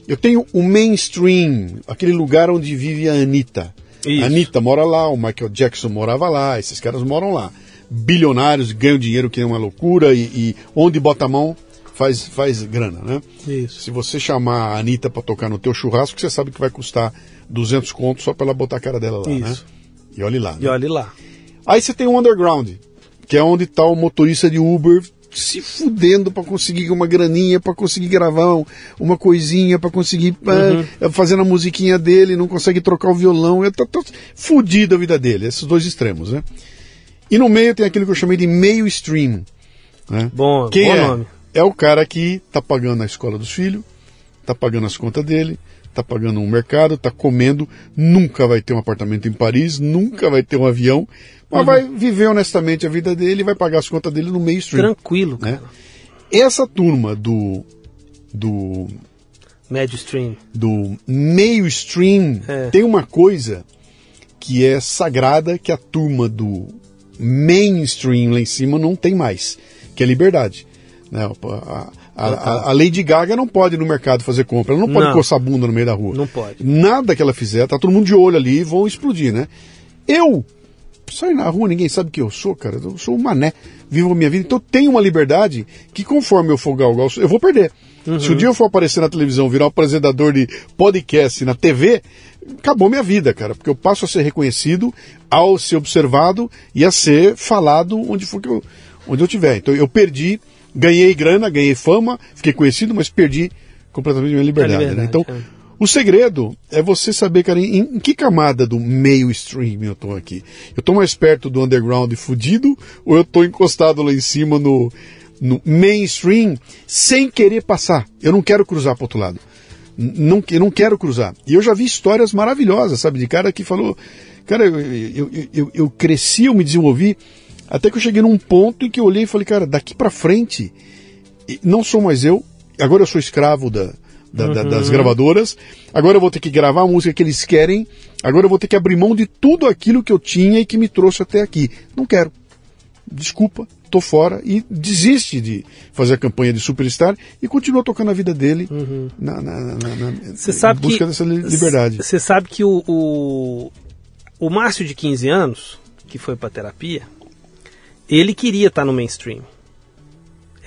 Eu tenho o mainstream, aquele lugar onde vive a Anitta. Isso. A Anitta mora lá, o Michael Jackson morava lá, esses caras moram lá. Bilionários, ganham dinheiro que é uma loucura e, e onde bota a mão faz, faz grana, né? Isso. Se você chamar a Anitta para tocar no teu churrasco, você sabe que vai custar 200 contos só para ela botar a cara dela lá, né? Isso. né? E olhe lá. E né? olhe lá. Aí você tem o underground, que é onde está o motorista de Uber se fudendo para conseguir uma graninha, para conseguir gravar uma coisinha, para conseguir uhum. é, fazendo a musiquinha dele, não consegue trocar o violão, é tá, tá fudido a vida dele, esses dois extremos, né? E no meio tem aquilo que eu chamei de meio stream. Né? Bom, Quem bom é? nome é o cara que está pagando a escola dos filhos, está pagando as contas dele, está pagando um mercado, está comendo, nunca vai ter um apartamento em Paris, nunca vai ter um avião, mas uhum. vai viver honestamente a vida dele e vai pagar as contas dele no mainstream. Tranquilo, né? Essa turma do do médio stream, do meio stream, é. tem uma coisa que é sagrada que a turma do mainstream lá em cima não tem mais, que é liberdade. Né? A, a, a, Lady Gaga não pode ir no mercado fazer compra, ela não pode não. coçar a bunda no meio da rua. Não pode. Nada que ela fizer, tá todo mundo de olho ali e vão explodir, né? Eu saio na rua, ninguém sabe que eu sou, cara. Eu sou um mané, vivo a minha vida. Então eu tenho uma liberdade que conforme eu for galgal, eu vou perder. Uhum. Se um dia eu for aparecer na televisão, virar um apresentador de podcast na TV, acabou minha vida, cara. Porque eu passo a ser reconhecido, ao ser observado e a ser falado onde for que eu, onde eu tiver. Então eu perdi ganhei grana, ganhei fama, fiquei conhecido, mas perdi completamente minha liberdade. liberdade né? Então, é. O segredo é você saber, cara, em, em, que camada do meio stream eu estou aqui. Eu estou mais perto do underground fudido ou eu estou encostado lá em cima no, no mainstream sem querer passar? Eu não quero cruzar para outro lado. Não, eu não quero cruzar. E eu já vi histórias maravilhosas, sabe, de cara que falou, cara, eu, eu, eu, eu cresci, eu me desenvolvi até que eu cheguei num ponto em que eu olhei e falei, cara, daqui para frente, não sou mais eu, agora eu sou escravo da, da, uhum. das gravadoras, agora eu vou ter que gravar a música que eles querem, agora eu vou ter que abrir mão de tudo aquilo que eu tinha e que me trouxe até aqui. Não quero. Desculpa, tô fora e desiste de fazer a campanha de Superstar e continua tocando a vida dele uhum. na, na, na, na sabe busca que, dessa liberdade. Você sabe que o, o, o Márcio de 15 anos, que foi para terapia, ele queria estar no mainstream.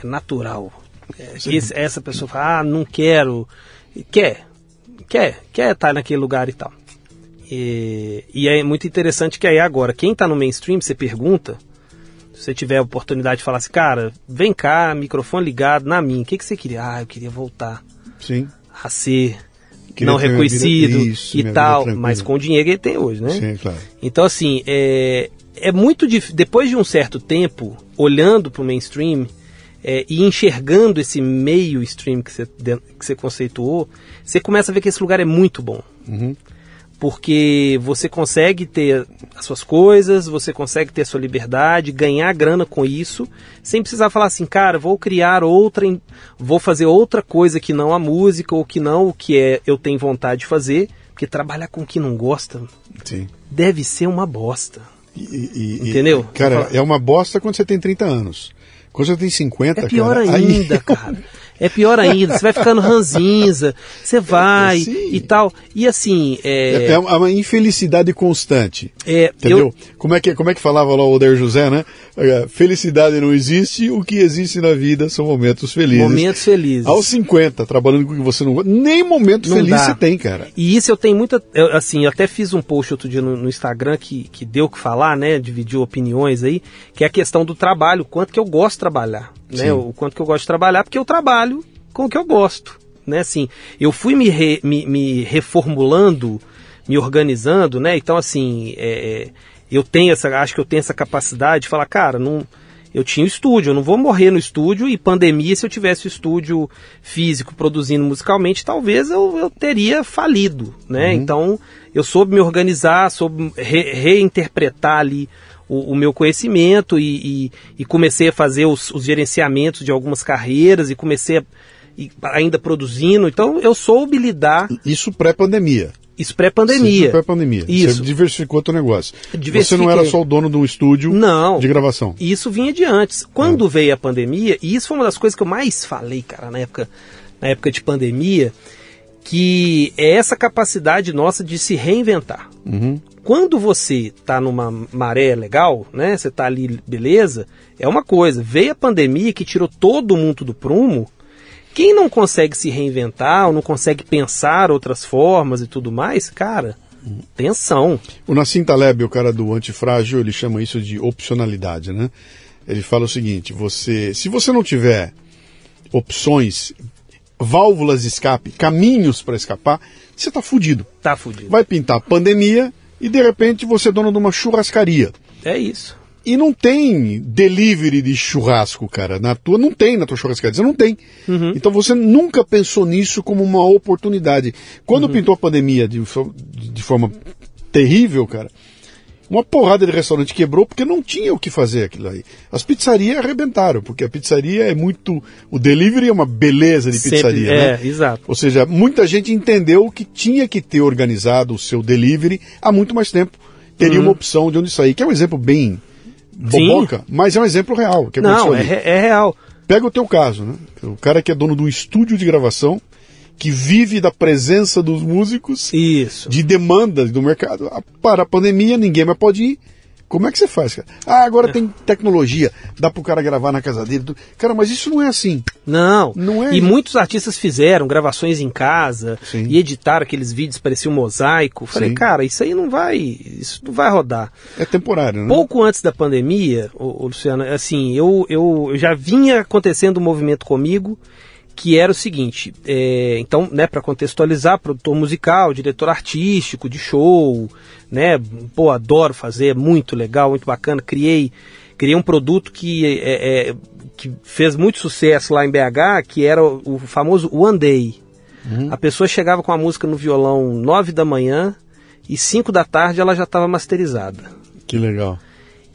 É natural. É, esse, essa pessoa fala, ah, não quero. Quer, quer, quer estar naquele lugar e tal. E, e é muito interessante que aí agora, quem está no mainstream, você pergunta, se você tiver a oportunidade de falar assim, cara, vem cá, microfone ligado na minha, o que, que você queria? Ah, eu queria voltar Sim. a ser queria não reconhecido vida, isso, e tal, mas com o dinheiro que ele tem hoje, né? Sim, claro. Então, assim, é, é muito difícil. Depois de um certo tempo, olhando para o mainstream é, e enxergando esse meio stream que você, que você conceituou, você começa a ver que esse lugar é muito bom. Uhum. Porque você consegue ter as suas coisas, você consegue ter a sua liberdade, ganhar grana com isso, sem precisar falar assim, cara, vou criar outra, vou fazer outra coisa que não a música ou que não o que é eu tenho vontade de fazer, porque trabalhar com o que não gosta Sim. deve ser uma bosta. E, e, Entendeu? cara, é uma bosta quando você tem 30 anos. Quando você tem 50, é pior cara, ainda, aí... cara. É pior ainda, você vai ficando ranzinza, você vai Sim. e tal. E assim. É, É, é uma infelicidade constante. é, Entendeu? eu, Como, é que, como é que falava lá o Oder José, né? É, Felicidade não existe, o que existe na vida são momentos felizes. momentos felizes. Aos 50, trabalhando com o que você não gosta, nem momento Não feliz dá. você tem, cara. E isso eu tenho muita. eu, assim, eu até fiz um post outro dia no, no Instagram que, que deu o que falar, né? Dividiu opiniões aí, que é a questão do trabalho, quanto que eu gosto de trabalhar. Né? O quanto que eu gosto de trabalhar, porque eu trabalho com o que eu gosto. Né? Assim, eu fui me, re- me, me reformulando, me organizando, né? Então, assim, é, eu tenho essa. Acho que eu tenho essa capacidade de falar, cara, não eu tinha o estúdio, eu não vou morrer no estúdio e pandemia, se eu tivesse o estúdio físico produzindo musicalmente, talvez eu, eu teria falido, né? Então eu soube me organizar, soube re- reinterpretar ali o, o meu conhecimento e, e- e comecei a fazer os, os gerenciamentos de algumas carreiras e comecei a, e ainda produzindo. Então eu soube lidar, Isso pré-pandemia. isso pré-pandemia. Isso pré-pandemia. Isso. Você diversificou teu negócio. Você não era só o dono de um estúdio Não. de gravação. Isso vinha de antes. Quando veio a pandemia, e isso foi uma das coisas que eu mais falei, cara, na época, na época de pandemia, que é essa capacidade nossa de se reinventar. Uhum. Quando você tá numa maré legal, né? Você tá ali, beleza, é uma coisa. Veio a pandemia que tirou todo mundo do prumo. Quem não consegue se reinventar ou não consegue pensar outras formas e tudo mais, cara, tensão. O Nassim Taleb, o cara do antifrágil, ele chama isso de opcionalidade, né? Ele fala o seguinte: você, se você não tiver opções, válvulas de escape, caminhos para escapar, você está fudido. Tá fudido. Vai pintar pandemia e de repente você é dono de uma churrascaria. É isso. E não tem delivery de churrasco, cara. Na tua não tem, na tua churrascaria. Você não tem. Então você nunca pensou nisso como uma oportunidade. Quando pintou a pandemia de, de forma terrível, cara, uma porrada de restaurante quebrou porque não tinha o que fazer aquilo aí. As pizzarias arrebentaram, porque a pizzaria é muito. O delivery é uma beleza de Sempre- pizzaria, é, né? exato. Ou seja, muita gente entendeu que tinha que ter organizado o seu delivery há muito mais tempo. Teria uma opção de onde sair, que é um exemplo bem boboca, mas é um exemplo real. Que Não, é, é real. Pega o teu caso, né? O cara que é dono de um estúdio de gravação, que vive da presença dos músicos, Isso. de demandas do mercado. Ah, Para a pandemia, ninguém mais pode ir. Como é que você faz, cara? Ah, agora tem tecnologia, dá pro cara gravar na casa dele. Cara, mas isso não é assim. Não. Não é E isso. muitos artistas fizeram gravações em casa Sim. e editaram aqueles vídeos, parecia um mosaico. Falei, Sim. cara, isso aí não vai, isso não vai rodar. É temporário, né? Pouco antes da pandemia, ô, ô, Luciano, assim, eu, eu, eu já vinha acontecendo um movimento comigo que era o seguinte, é, então, né, para contextualizar, produtor musical, diretor artístico de show, né, pô, adoro fazer, é muito legal, muito bacana, criei, criei um produto que, é, é, que fez muito sucesso lá em BH, que era o, o famoso One Day. A pessoa chegava com a música no violão 9 da manhã e 5 da tarde ela já estava masterizada. Que legal.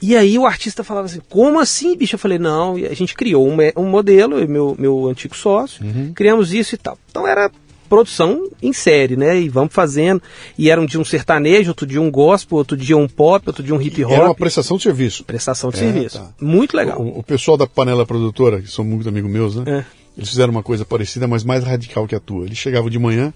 E aí o artista falava assim, como assim, bicho? Eu falei, não, e a gente criou um, um modelo, eu meu, meu antigo sócio, criamos isso e tal. Então era produção em série, né? E vamos fazendo. E era um dia um sertanejo, outro dia um gospel, outro dia um pop, outro dia um hip hop. Era uma prestação de serviço. Prestação de É, serviço. tá. Muito legal. O, o pessoal da panela produtora, que são muito amigos meus, né? É. Eles fizeram uma coisa parecida, mas mais radical que a tua. Eles chegavam de manhã,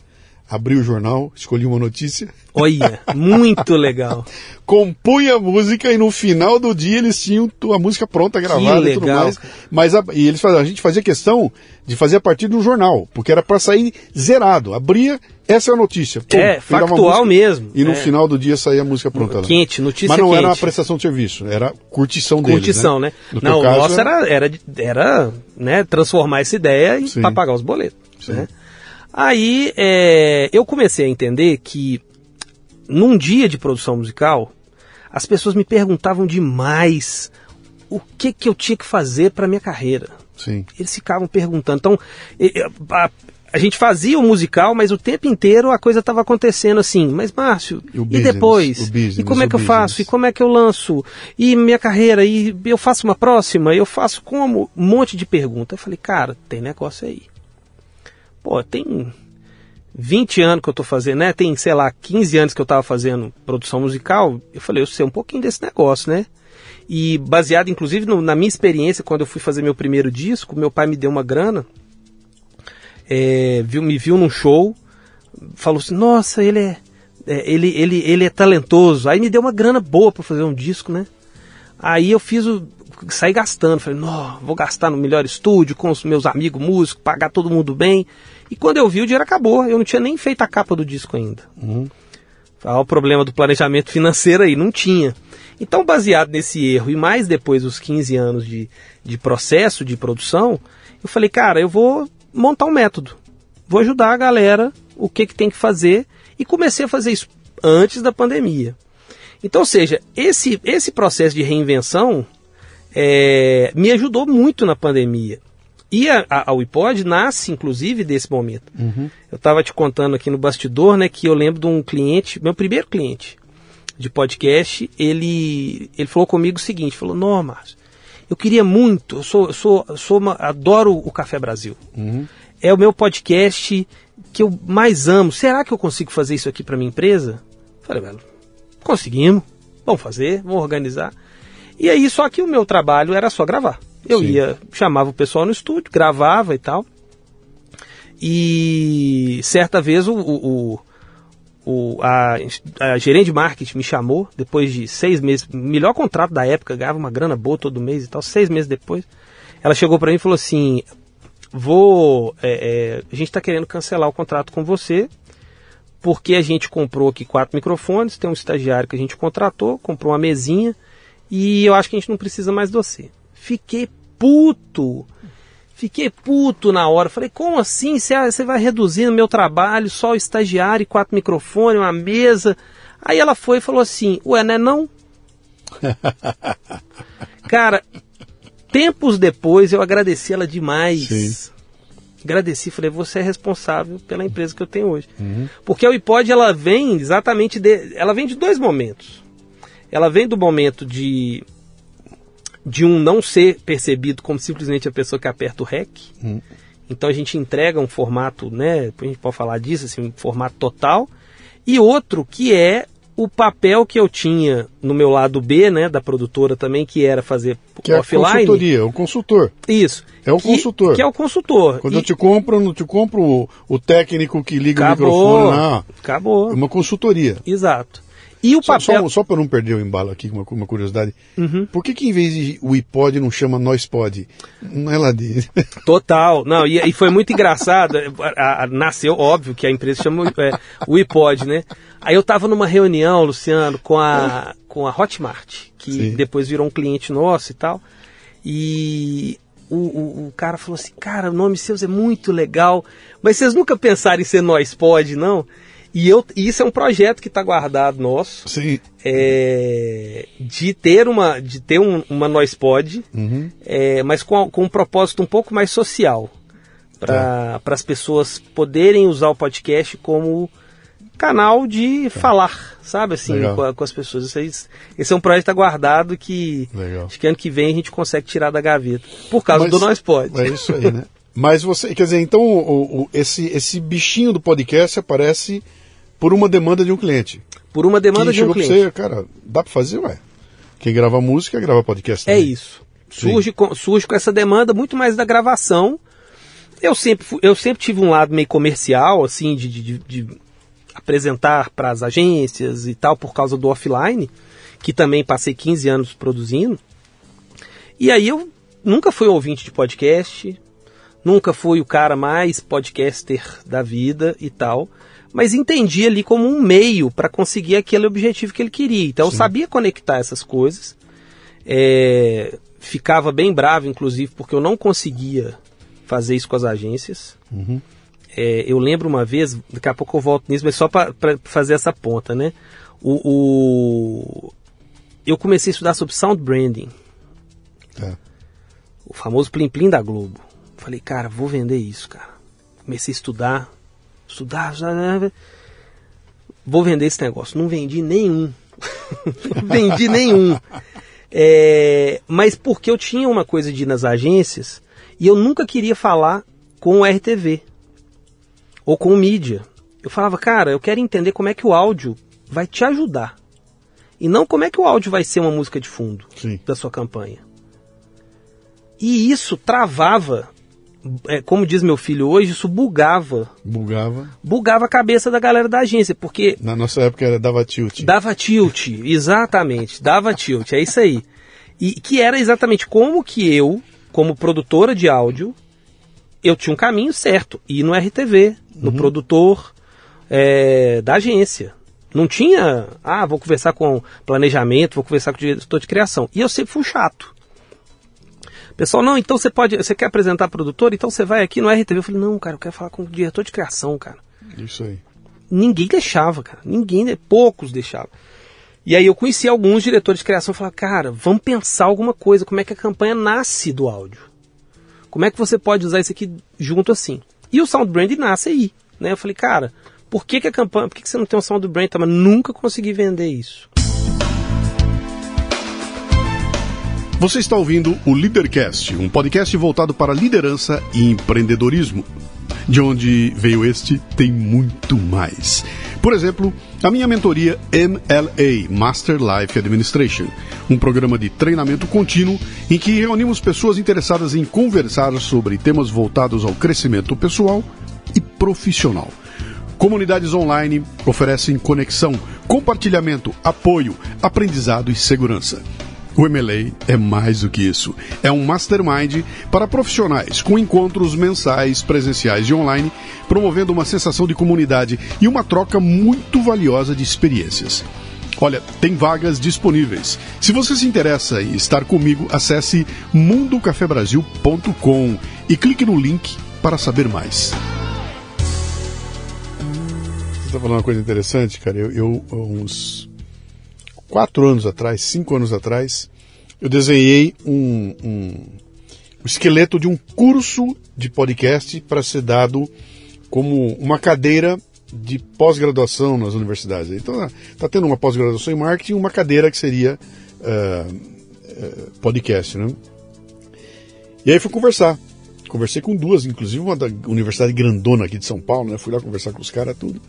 abriam o jornal, escolhiam uma notícia, Olha, muito legal. compunha a música e no final do dia eles tinham a música pronta, gravada e tudo legal, mais. Mas a, e eles a gente fazia questão de fazer a partir do jornal, porque era para sair zerado. Abria, essa é a notícia. Pum, É, factual música, mesmo. E no É. final do dia saía a música pronta. Quente, notícia Mas não era uma quente. prestação de serviço, era curtição deles. Curtição, né? Teu Não, o nosso era, era, era né, transformar essa ideia para pagar os boletos. Sim. Né? Aí é, eu comecei a entender que num dia de produção musical, as pessoas me perguntavam demais o que, que eu tinha que fazer para minha carreira. Sim. Eles ficavam perguntando. Então, a, a gente fazia o musical, mas o tempo inteiro a coisa estava acontecendo assim. Mas, Márcio, E o e, business, depois? business, e como é que eu faço? business. E como é que eu lanço? E minha carreira? E eu faço uma próxima? Eu faço como? Um monte de pergunta. Eu falei, cara, tem negócio aí. Pô, tem 20 anos que eu tô fazendo, né? Tem, sei lá, 15 anos que eu tava fazendo produção musical. Eu falei, eu sei um pouquinho desse negócio, né? E baseado, inclusive, no- na minha experiência, quando eu fui fazer meu primeiro disco, meu pai me deu uma grana é, viu, me viu num show, falou assim, nossa, ele é, é, ele, ele, ele é talentoso. Aí me deu uma grana boa para fazer um disco, né? Aí eu fiz o. saí gastando. Falei, não, vou gastar no melhor estúdio, com os meus amigos músicos, pagar todo mundo bem. E quando eu vi, o dinheiro acabou. Eu não tinha nem feito a capa do disco ainda. Uhum. Olha o problema do planejamento financeiro aí, não tinha. Então, baseado nesse erro e mais depois dos 15 anos de, de processo de produção, eu falei, cara, eu vou montar um método. Vou ajudar a galera o que, que tem que fazer e comecei a fazer isso antes da pandemia. Então, ou seja, esse, esse processo de reinvenção é, me ajudou muito na pandemia. E a, a, a Wipod nasce, inclusive, desse momento. Uhum. Eu estava te contando aqui no bastidor, né, que eu lembro de um cliente, meu primeiro cliente de podcast, ele, ele falou comigo o seguinte, falou, não, Márcio, eu queria muito, eu sou, eu sou, eu sou uma, adoro o Café Brasil. Uhum. É o meu podcast que eu mais amo. Será que eu consigo fazer isso aqui para minha empresa? Falei, velho, conseguimos, vamos fazer, vamos organizar. E aí, só que o meu trabalho era só gravar. Eu Sim. ia, chamava o pessoal no estúdio, gravava e tal. E certa vez o, o, o- a, a gerente de marketing me chamou, depois de seis meses, melhor contrato da época, ganhava uma grana boa todo mês e tal, seis meses depois. Ela chegou para mim e falou assim: Vou. é, é, a gente está querendo cancelar o contrato com você, porque a gente comprou aqui quatro microfones, tem um estagiário que a gente contratou, comprou uma mesinha, e eu acho que a gente não precisa mais de você. Fiquei puto. Fiquei puto na hora. Falei, como assim? Você vai reduzindo meu trabalho, só o estagiário, quatro microfones, uma mesa. Aí ela foi e falou assim, ué, né não? Cara, tempos depois eu agradeci ela demais. Sim. Agradeci, falei, você é responsável pela empresa que eu tenho hoje. Uhum. Porque a iPod ela vem exatamente de, ela vem de dois momentos. Ela vem do momento de de um não ser percebido como simplesmente a pessoa que aperta o REC. Hum. Então a gente entrega um formato, né? A gente pode falar disso, assim, um formato total. E outro que é o papel que eu tinha no meu lado B, né, da produtora também, que era fazer Que é a offline. consultoria, é o consultor. Isso. É o Que- consultor. Que é o consultor. Quando E eu te compro, não te compro o, o técnico que liga acabou. o microfone, não. Acabou. É uma consultoria. Exato. E o Só, papel. só, só para não perder o embalo aqui, uma, uma curiosidade. Uhum. Por que, que em vez de o iPod não chama Nós Pod? Não é lá de. Total. Não, e, e foi muito engraçado. A- a- nasceu, óbvio, que a empresa chama é, o iPod, né? Aí eu tava numa reunião, Luciano, com a, com a Hotmart, que Sim. depois virou um cliente nosso e tal. E o, o, o cara falou assim, cara, o nome seu é muito legal, mas vocês nunca pensaram em ser Nós Pod, não? E, eu, e isso é um projeto que está guardado nosso, Sim. é, de ter uma, de ter um, uma Nós Pod, Uhum. é, mas com, com um propósito um pouco mais social, para as pessoas poderem usar o podcast como canal de falar, sabe, assim, com, com as pessoas. Aí- esse é um projeto aguardado que Legal. acho que ano que vem a gente consegue tirar da gaveta, por causa Mas- do Nós Pode. É isso aí, né? Mas você, quer dizer, então o, o- esse, esse bichinho do podcast aparece por uma demanda de um cliente. Por uma demanda que de um cliente. você, cara, dá pra fazer, ué. Quem grava música, grava podcast. É também. isso. Surge com, surge com essa demanda muito mais da gravação. Eu sempre, eu sempre tive um lado meio comercial, assim, de, de- de- apresentar para as agências e tal, por causa do offline, que também passei 15 anos produzindo. E aí eu nunca fui ouvinte de podcast, nunca fui o cara mais podcaster da vida e tal, mas entendi ali como um meio para conseguir aquele objetivo que ele queria. Então eu sabia conectar essas coisas. É, ficava bem bravo, inclusive, porque eu não conseguia fazer isso com as agências. Uhum. É, eu lembro uma vez, daqui a pouco eu volto nisso, mas só para fazer essa ponta, né? O, o- eu comecei a estudar sobre sound branding, Tá. o famoso plim plim da Globo. Falei, cara, vou vender isso, cara. Comecei a estudar, estudar, estudar, vou vender esse negócio. Não vendi nenhum. Não vendi nenhum. É, mas porque eu tinha uma coisa de ir nas agências e eu nunca queria falar com o RTV ou com o mídia. Eu falava, cara, eu quero entender como é que o áudio vai te ajudar. E não como é que o áudio vai ser uma música de fundo Sim. da sua campanha. E isso travava é, como diz meu filho hoje, isso bugava. Bugava. Bugava a cabeça da galera da agência, porque. Na nossa época era dava tilt. Dava tilt, exatamente, dava tilt, é isso aí. E que era exatamente como que eu, como produtora de áudio, eu tinha um caminho certo. Ir no RTV, no uhum. produtor é, da agência. Não tinha, ah, vou conversar com planejamento, vou conversar com o diretor de criação. E eu sempre fui chato. Pessoal, não, então você pode, você quer apresentar produtor, então você vai aqui no RTV. Eu falei, não, cara, eu quero falar com o diretor de criação, cara. Isso aí. Ninguém deixava, cara. Ninguém, poucos deixavam. E aí eu conheci alguns diretores de criação e falei, cara, vamos pensar alguma coisa, como é que a campanha nasce do áudio? Como é que você pode usar isso aqui junto assim? E o sound brand nasce aí, né? Eu falei, cara, por que, que a campanha, por que, que você não tem um sound brand? Mas nunca consegui vender isso. Você está ouvindo o Leadercast, um podcast voltado para liderança e empreendedorismo. De onde veio este, tem muito mais. Por exemplo, a minha mentoria MLA, Master Life Administration, um programa de treinamento contínuo em que reunimos pessoas interessadas em conversar sobre temas voltados ao crescimento pessoal e profissional. Comunidades online oferecem conexão, compartilhamento, apoio, aprendizado e segurança. O MLA é mais do que isso. É um mastermind para profissionais, com encontros mensais, presenciais e online, promovendo uma sensação de comunidade e uma troca muito valiosa de experiências. Olha, tem vagas disponíveis. Se você se interessa em estar comigo, acesse mundocafebrasil.com e clique no link para saber mais. Você está falando uma coisa interessante, cara. Eu, eu uns quatro anos atrás, cinco anos atrás, eu desenhei um, um, esqueleto de um curso de podcast para ser dado como uma cadeira de pós-graduação nas universidades. Então, está tendo uma pós-graduação em marketing, uma cadeira que seria uh, uh, podcast, né? E aí fui conversar. Conversei com duas, inclusive uma da Universidade Grandona aqui de São Paulo, né? Fui lá conversar com os caras, tudo.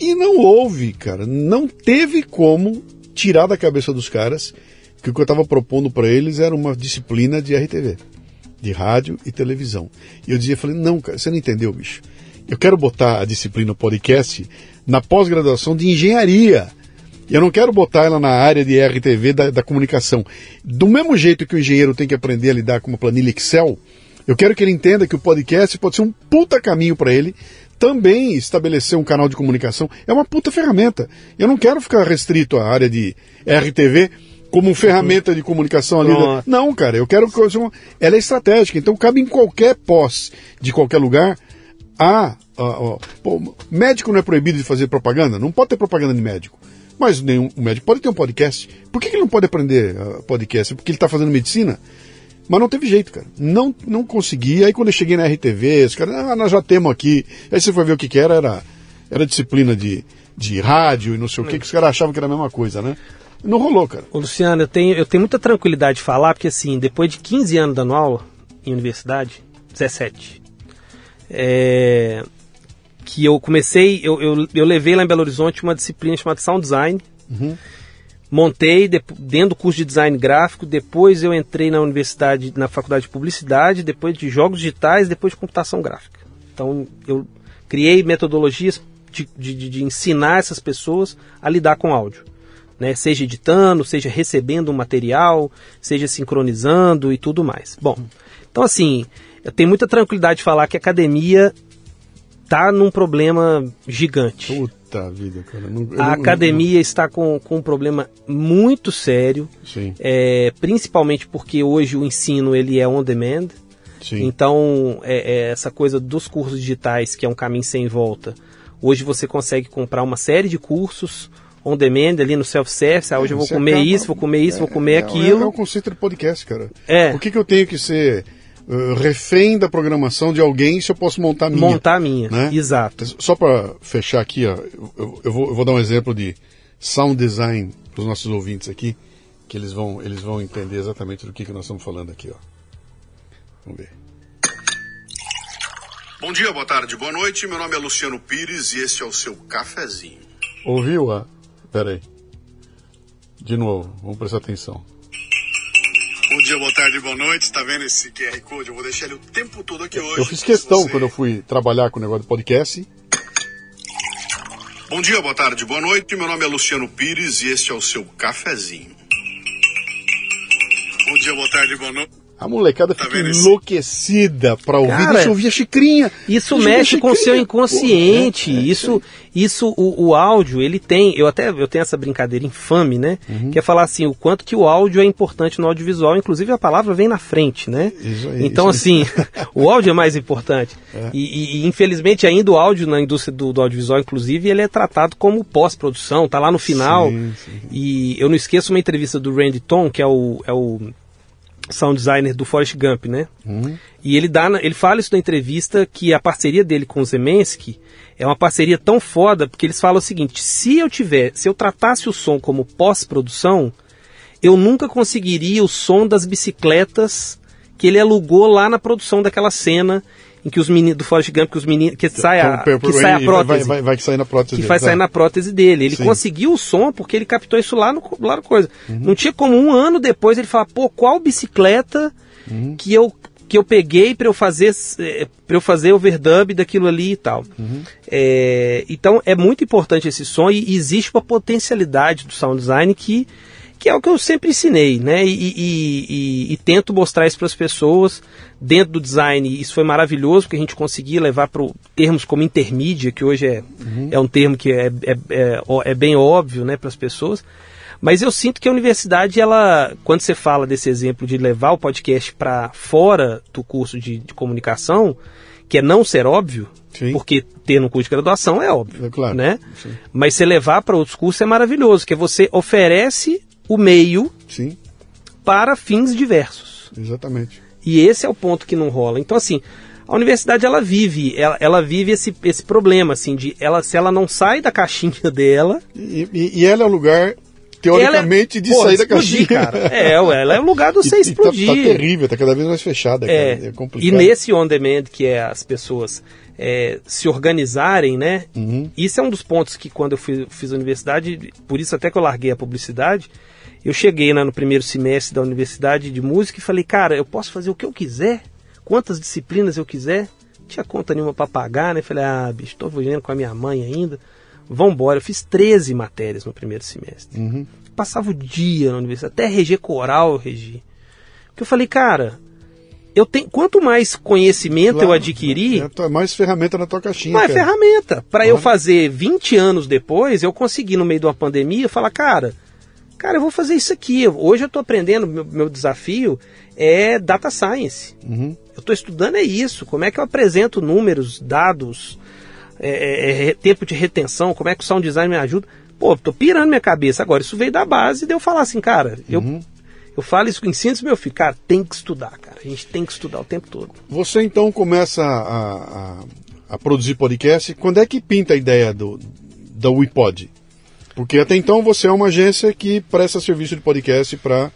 E não houve, cara, não teve como tirar da cabeça dos caras que o que eu estava propondo para eles era uma disciplina de RTV, de rádio e televisão. E eu dizia, falei, não, cara, você não entendeu, bicho. Eu quero botar a disciplina podcast na pós-graduação de engenharia. Eu não quero botar ela na área de RTV da, da, comunicação. Do mesmo jeito que o engenheiro tem que aprender a lidar com uma planilha Excel, eu quero que ele entenda que o podcast pode ser um puta caminho para ele também estabelecer um canal de comunicação é uma puta ferramenta. Eu não quero ficar restrito à área de RTV como ferramenta de comunicação ali. Da... Não, cara, eu quero que ela é estratégica, então cabe em qualquer pós de qualquer lugar. Ah, ah, ah pô, médico não é proibido de fazer propaganda? Não pode ter propaganda de médico. Mas nenhum médico pode ter um podcast. Por que, que ele não pode aprender uh, podcast? Porque ele está fazendo medicina? Mas não teve jeito, cara. Não, não consegui. Aí quando eu cheguei na RTV, os caras, ah, nós já temos aqui. Aí você foi ver o que, que era, era, era disciplina de, de rádio e não sei o que, que os caras achavam que era a mesma coisa, né? Não rolou, cara. Ô, Luciano, eu tenho, eu tenho muita tranquilidade de falar, porque assim, depois de 15 anos dando aula em universidade, 17, é, que eu comecei, eu, eu, eu, levei lá em Belo Horizonte uma disciplina chamada Sound Design. Uhum montei dentro do curso de design gráfico, depois eu entrei na universidade, na faculdade de publicidade, depois de jogos digitais, depois de computação gráfica. Então eu criei metodologias de, de, de ensinar essas pessoas a lidar com áudio. Né? Seja editando, seja recebendo um material, seja sincronizando e tudo mais. Bom, então assim, eu tenho muita tranquilidade de falar que a academia está num problema gigante. Puta vida, cara. Não, a não, academia não, está com, com um problema muito sério, Sim. É, principalmente porque hoje o ensino ele é on demand. Sim. Então, é, é essa coisa dos cursos digitais, que é um caminho sem volta, hoje você consegue comprar uma série de cursos on demand ali no self-service. Ah, hoje eu vou comer acaba, isso, vou comer isso, vou comer é, aquilo. É, é o conceito de podcast, cara. É. Por que, que eu tenho que ser uh, refém da programação de alguém se eu posso montar a minha. Montar a minha, né? exato. Só para fechar aqui, ó, eu, eu, vou, eu vou dar um exemplo de sound design para os nossos ouvintes aqui, que eles vão, eles vão entender exatamente do que, que nós estamos falando aqui. Ó. Vamos ver. Bom dia, boa tarde, boa noite. Meu nome é Luciano Pires e esse é o seu cafezinho. Ouviu? Ah? Pera aí. De novo, vamos prestar atenção dia, boa tarde, boa noite. Tá vendo esse QR Code? Eu vou deixar ele o tempo todo aqui hoje. Eu fiz questão você... quando eu fui trabalhar com o negócio do podcast. Bom dia, boa tarde, boa noite. Meu nome é Luciano Pires e este é o seu cafezinho. Bom dia, boa tarde, boa noite. A molecada tá fica enlouquecida para ouvir. Cara, Deixa eu ouvir a xicrinha. Isso mexe com o seu inconsciente. Porra, é, é, isso, isso o, o, áudio, ele tem. Eu até eu tenho essa brincadeira infame, né? Uhum. Que é falar assim, o quanto que o áudio é importante no audiovisual. Inclusive a palavra vem na frente, né? Isso aí, então, isso assim, o áudio é mais importante. É. E, e, infelizmente ainda o áudio na indústria do, do, audiovisual, inclusive, ele é tratado como pós-produção, tá lá no final. Sim, sim. E eu não esqueço uma entrevista do Randy Tom, que é o, é o sound designer do Forrest Gump, né? Uhum. E ele dá, ele fala isso na entrevista que a parceria dele com o Zemensky é uma parceria tão foda porque eles falam o seguinte: se eu tiver, se eu tratasse o som como pós-produção, eu nunca conseguiria o som das bicicletas que ele alugou lá na produção daquela cena em que os meninos do Forrest Gump, que os meninos que sai a, que sai a prótese, vai, vai, vai sair na prótese, que dele, vai sair tá. na prótese dele. Ele Sim. conseguiu o som porque ele captou isso lá no lá no coisa. Uhum. Não tinha como um ano depois ele falar, pô, qual bicicleta uhum. que eu que eu peguei para eu fazer eh, para eu fazer overdub daquilo ali e tal. Uhum. É, então é muito importante esse som e existe uma potencialidade do sound design que que é o que eu sempre ensinei, né? E, e, e, e tento mostrar isso para as pessoas. Dentro do design, isso foi maravilhoso, porque a gente conseguia levar para termos como intermídia, que hoje é, uhum. é um termo que é, é, é, é bem óbvio né, para as pessoas. Mas eu sinto que a universidade, ela, quando você fala desse exemplo de levar o podcast para fora do curso de, de, comunicação, que é não ser óbvio, Sim. porque ter no curso de graduação é óbvio, é claro. né? Sim. Mas você levar para outros cursos é maravilhoso, que você oferece o meio Sim. para fins diversos. Exatamente. E esse é o ponto que não rola. Então, assim, a universidade ela vive, ela, ela vive esse, esse problema, assim, de ela, se ela não sai da caixinha dela. E, e, e ela é o lugar teoricamente é, de sair da caixinha. Cara. É, ela é o lugar do você explodir. Tá, tá, terrível, tá cada vez mais fechada, é, cara. É complicado. E nesse on demand que é as pessoas é, se organizarem, né? Uhum. Isso é um dos pontos que quando eu fiz, fiz a universidade, por isso até que eu larguei a publicidade, eu cheguei né, no primeiro semestre da universidade de música e falei, cara, eu posso fazer o que eu quiser, quantas disciplinas eu quiser. Não tinha conta nenhuma para pagar, né? Falei, ah, bicho, estou vivendo com a minha mãe ainda. Vambora. Eu fiz 13 matérias no primeiro semestre. Uhum. Passava o dia na universidade, até reger coral eu regi. Porque eu falei, cara, eu tenho quanto mais conhecimento claro, eu adquirir, é, mais ferramenta na tua caixinha. Mais cara. ferramenta. Para eu fazer 20 anos depois, eu consegui no meio de uma pandemia falar, cara, cara, eu vou fazer isso aqui. Hoje eu estou aprendendo, meu, meu, desafio é data science. Uhum. Eu estou estudando é isso. Como é que eu apresento números, dados, é, é, é, tempo de retenção, como é que o sound design me ajuda. Pô, tô pirando minha cabeça agora. Isso veio da base de eu falar assim, cara, eu, uhum. eu falo isso, ensino isso meu filho, cara, tem que estudar, cara. A gente tem que estudar o tempo todo. Você então começa a, a, a produzir podcast. Quando é que pinta a ideia do, da WePod? Porque até então você é uma agência que presta serviço de podcast para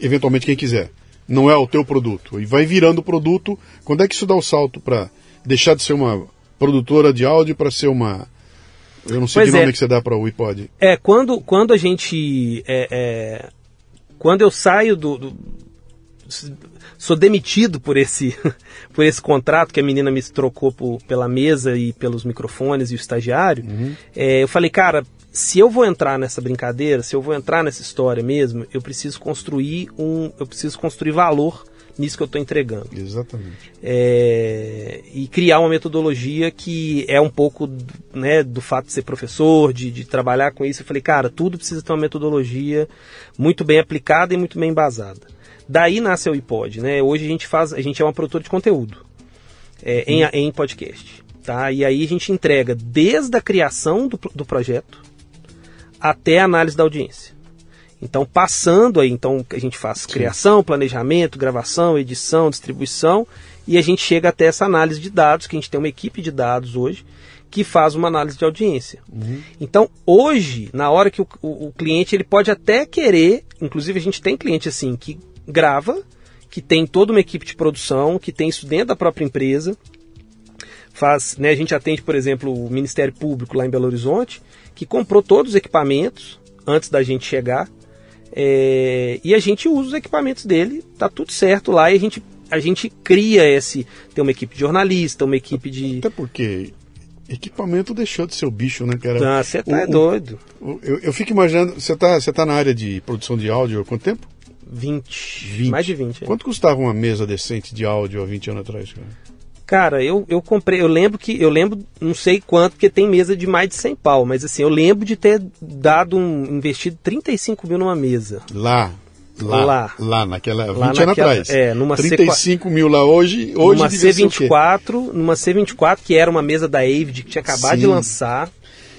eventualmente quem quiser. Não é o teu produto. E vai virando produto. Quando é que isso dá o salto para deixar de ser uma produtora de áudio para ser uma. Eu não sei pois que nome é. que você dá para o iPod. É, quando, quando a gente. É, é, quando eu saio do, do sou demitido por esse, por esse contrato que a menina me trocou por, pela mesa e pelos microfones e o estagiário, uhum. é, eu falei, cara, se eu vou entrar nessa brincadeira, se eu vou entrar nessa história mesmo, eu preciso construir um, eu preciso construir valor nisso que eu estou entregando. Exatamente. É, e criar uma metodologia que é um pouco né, do fato de ser professor, de, de trabalhar com isso. Eu falei, cara, tudo precisa ter uma metodologia muito bem aplicada e muito bem embasada. Daí nasce o iPod, né? Hoje a gente faz, a gente é uma produtora de conteúdo é, em, em podcast, tá? E aí a gente entrega desde a criação do, do projeto até a análise da audiência. Então, passando aí, então a gente faz criação, planejamento, gravação, edição, distribuição e a gente chega até essa análise de dados, que a gente tem uma equipe de dados hoje que faz uma análise de audiência. Uhum. Então, hoje, na hora que o, o, o, cliente ele pode até querer, inclusive a gente tem cliente assim que grava, que tem toda uma equipe de produção, que tem isso dentro da própria empresa. Faz, né, a gente atende, por exemplo, o Ministério Público lá em Belo Horizonte, que comprou todos os equipamentos antes da gente chegar É, e a gente usa os equipamentos dele, tá tudo certo lá e a gente, a gente cria esse. Tem uma equipe de jornalista, uma equipe de. Até porque equipamento deixou de ser o bicho, né, cara? Ah, você tá O- o- doido. o- Eu, eu fico imaginando, você tá, você tá na área de produção de áudio há quanto tempo? 20. 20. Mais de 20. é. Quanto custava uma mesa decente de áudio há 20 anos atrás, cara? Cara, eu, eu comprei, eu lembro que, eu lembro, não sei quanto, porque tem mesa de mais de 100 pau, mas assim, eu lembro de ter dado um, investido 35 mil numa mesa. Lá. Lá, Lá. lá, naquela, 20 Lá anos naquela- atrás. é, numa 35 mil lá hoje, hoje numa devia ser o quê? C24, numa C24, que era uma mesa da Avid, que tinha acabado de Sim. lançar.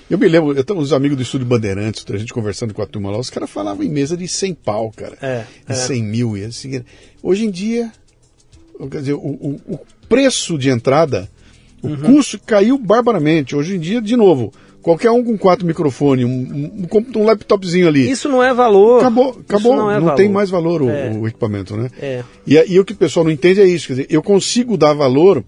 Eu me lembro, eu tenho uns amigos do Estúdio Bandeirantes, a gente conversando com a turma lá, os caras falavam em mesa de 100 pau, cara. É, de é. 100 mil. E assim, hoje em dia, quer dizer, o, o- o preço de entrada, o Uhum. custo caiu barbaramente. Hoje em dia, de novo, qualquer um com quatro microfones, um, um, um- laptopzinho ali. Isso não é valor. Acabou, Isso acabou. não Não, é valor. tem mais valor o, É. o equipamento, né? É. E, e o que o pessoal não entende é isso. Quer dizer, eu consigo dar valor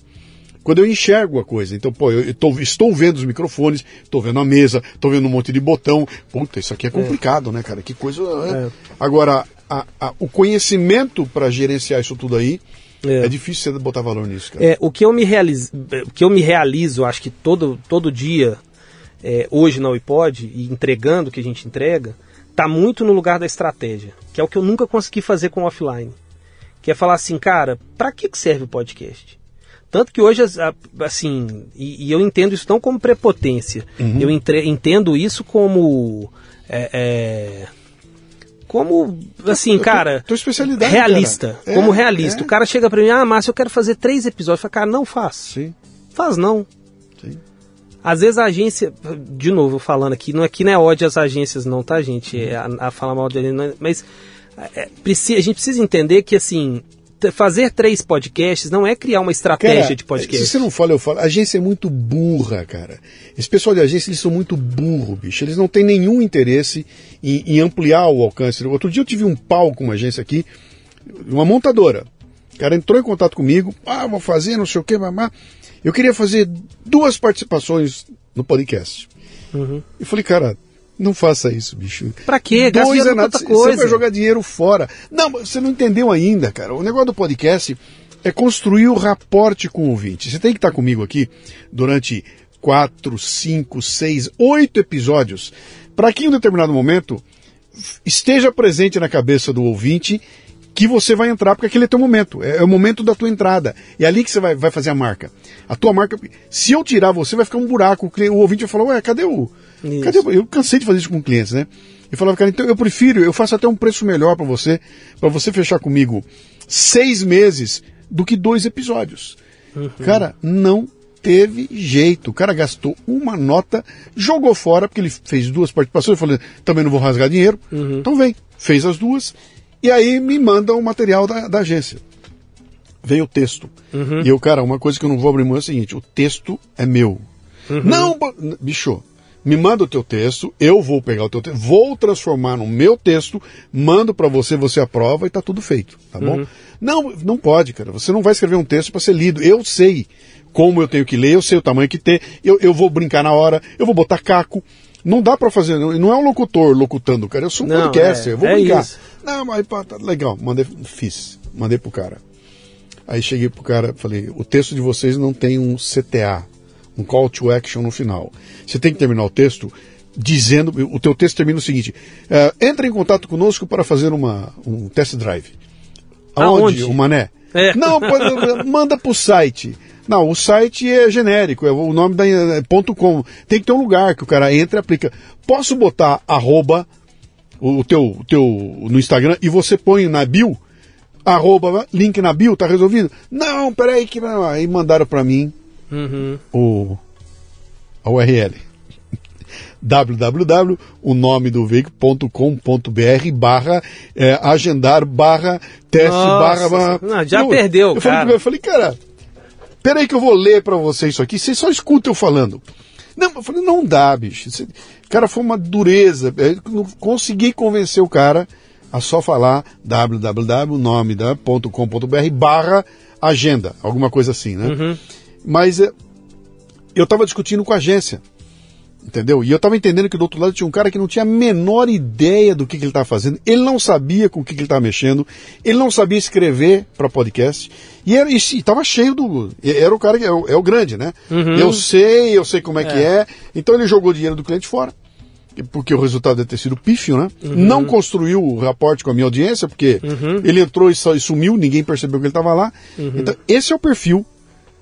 quando eu enxergo a coisa. Então, pô, eu, tô- estou vendo os microfones, estou vendo a mesa, estou vendo um monte de botão. Puta, isso aqui é complicado, né, cara? Que coisa. né? É. Agora, a- a- o conhecimento para gerenciar isso tudo aí É. é, difícil você botar valor nisso, cara. É, o que eu me realizo, o que eu me realizo, acho que todo, todo dia, é, hoje na iPod, e entregando o que a gente entrega, tá muito no lugar da estratégia, que é o que eu nunca consegui fazer com o offline. Que é falar assim, cara, pra que serve o podcast? Tanto que hoje, assim, e, e eu entendo isso não como prepotência, eu entre- entendo isso como. é, é, como, assim, cara, tua especialidade, realista, cara. É, como realista. é. O cara chega pra mim, ah, Márcio, eu quero fazer três episódios. Eu falo, cara, não faz. Sim, Faz não. sim. Às vezes a agência, de novo falando aqui, não aqui não é ódio às agências não, tá gente? É a, a falar mal não é- mas é, a gente precisa entender que assim, fazer três podcasts não é criar uma estratégia Cara, de podcast. Se você não fala, eu falo. A agência é muito burra, cara. Esse pessoal de agência, eles são muito burro, bicho. Eles não têm nenhum interesse em, em ampliar o alcance. Outro dia eu tive um pau com uma agência aqui, uma montadora. O cara entrou em contato comigo, ah, vou fazer, não sei o que, mamá. Eu queria fazer duas participações no podcast. Uhum. Eu falei, cara, não faça isso, bicho. Pra quê? Gasta Dois dinheiro é você- vai jogar dinheiro fora. Não, você não entendeu ainda, cara. O negócio do podcast é construir o raporte com o ouvinte. Você tem que estar comigo aqui durante quatro, cinco, seis, oito episódios para que em um determinado momento esteja presente na cabeça do ouvinte que você vai entrar, porque aquele é teu momento, é, é o momento da tua entrada. É ali que você vai, vai fazer a marca. A tua marca, se eu tirar você, vai ficar um buraco. O ouvinte vai falar, ué, cadê o. Cadê. Eu cansei de fazer isso com clientes, né? Eu falava, cara, então eu prefiro, eu faço até um preço melhor para você, para você fechar comigo seis meses do que dois episódios. Cara, não teve jeito. O cara gastou uma nota, jogou fora, porque ele fez duas participações. Eu falei, também não vou rasgar dinheiro. Então vem, fez as duas. E aí me manda o material da, da agência. Veio o texto. E eu, cara, uma coisa que eu não vou abrir mão é o seguinte: o texto é meu. Não, bo- bicho, me manda o teu texto, eu vou pegar o teu texto, vou transformar no meu texto, mando para você, você aprova e tá tudo feito, tá bom? Não, não pode, cara. Você não vai escrever um texto para ser lido. Eu sei como eu tenho que ler, eu sei o tamanho que tem, eu, eu vou brincar na hora, eu vou botar caco. Não dá para fazer, não não é um locutor locutando, cara. Eu sou um Não, podcaster, é, eu vou é brincar. isso. Não, mas pá, tá legal, mandei, fiz, mandei pro cara. Aí cheguei pro cara, falei, o texto de vocês não tem um CTA, um call to action no final. Você tem que terminar o texto dizendo, o teu texto termina o seguinte, eh, entre em contato conosco para fazer uma, um test drive. Aonde? O Mané? É. Não, pode- manda pro site. Não, o site é genérico, é o nome da é ponto .com. Tem que ter um lugar que o cara entra e aplica. Posso botar arroba o teu, o teu no Instagram e você põe na bio arroba link na bio, tá resolvido? Não, peraí que aí mandaram para mim Uhum. o a URL www o nome do veículo.com.br barra é, agendar barra teste Nossa, barra, barra não, já perdeu, eu falei, cara. cara, eu falei cara peraí que eu vou ler para você isso aqui você só escuta eu falando não, eu falei, não dá, bicho. Cara, foi uma dureza. Eu não consegui convencer o cara a só falar www.nome.com.br barra agenda, alguma coisa assim, né? Mas é, eu estava discutindo com a agência. Entendeu? E eu estava entendendo que do outro lado tinha um cara que não tinha a menor ideia do que, que ele estava fazendo, ele não sabia com o que, que ele estava mexendo, ele não sabia escrever para podcast, e estava cheio do. Era o cara que é o, é o grande, né? Uhum. Eu sei, eu sei como é, que é. Então ele jogou o dinheiro do cliente fora, porque o resultado deve ter sido pífio, né? Uhum. Não construiu o raporte com a minha audiência, porque ele entrou e, e sumiu, ninguém percebeu que ele estava lá. Uhum. Então, esse é o perfil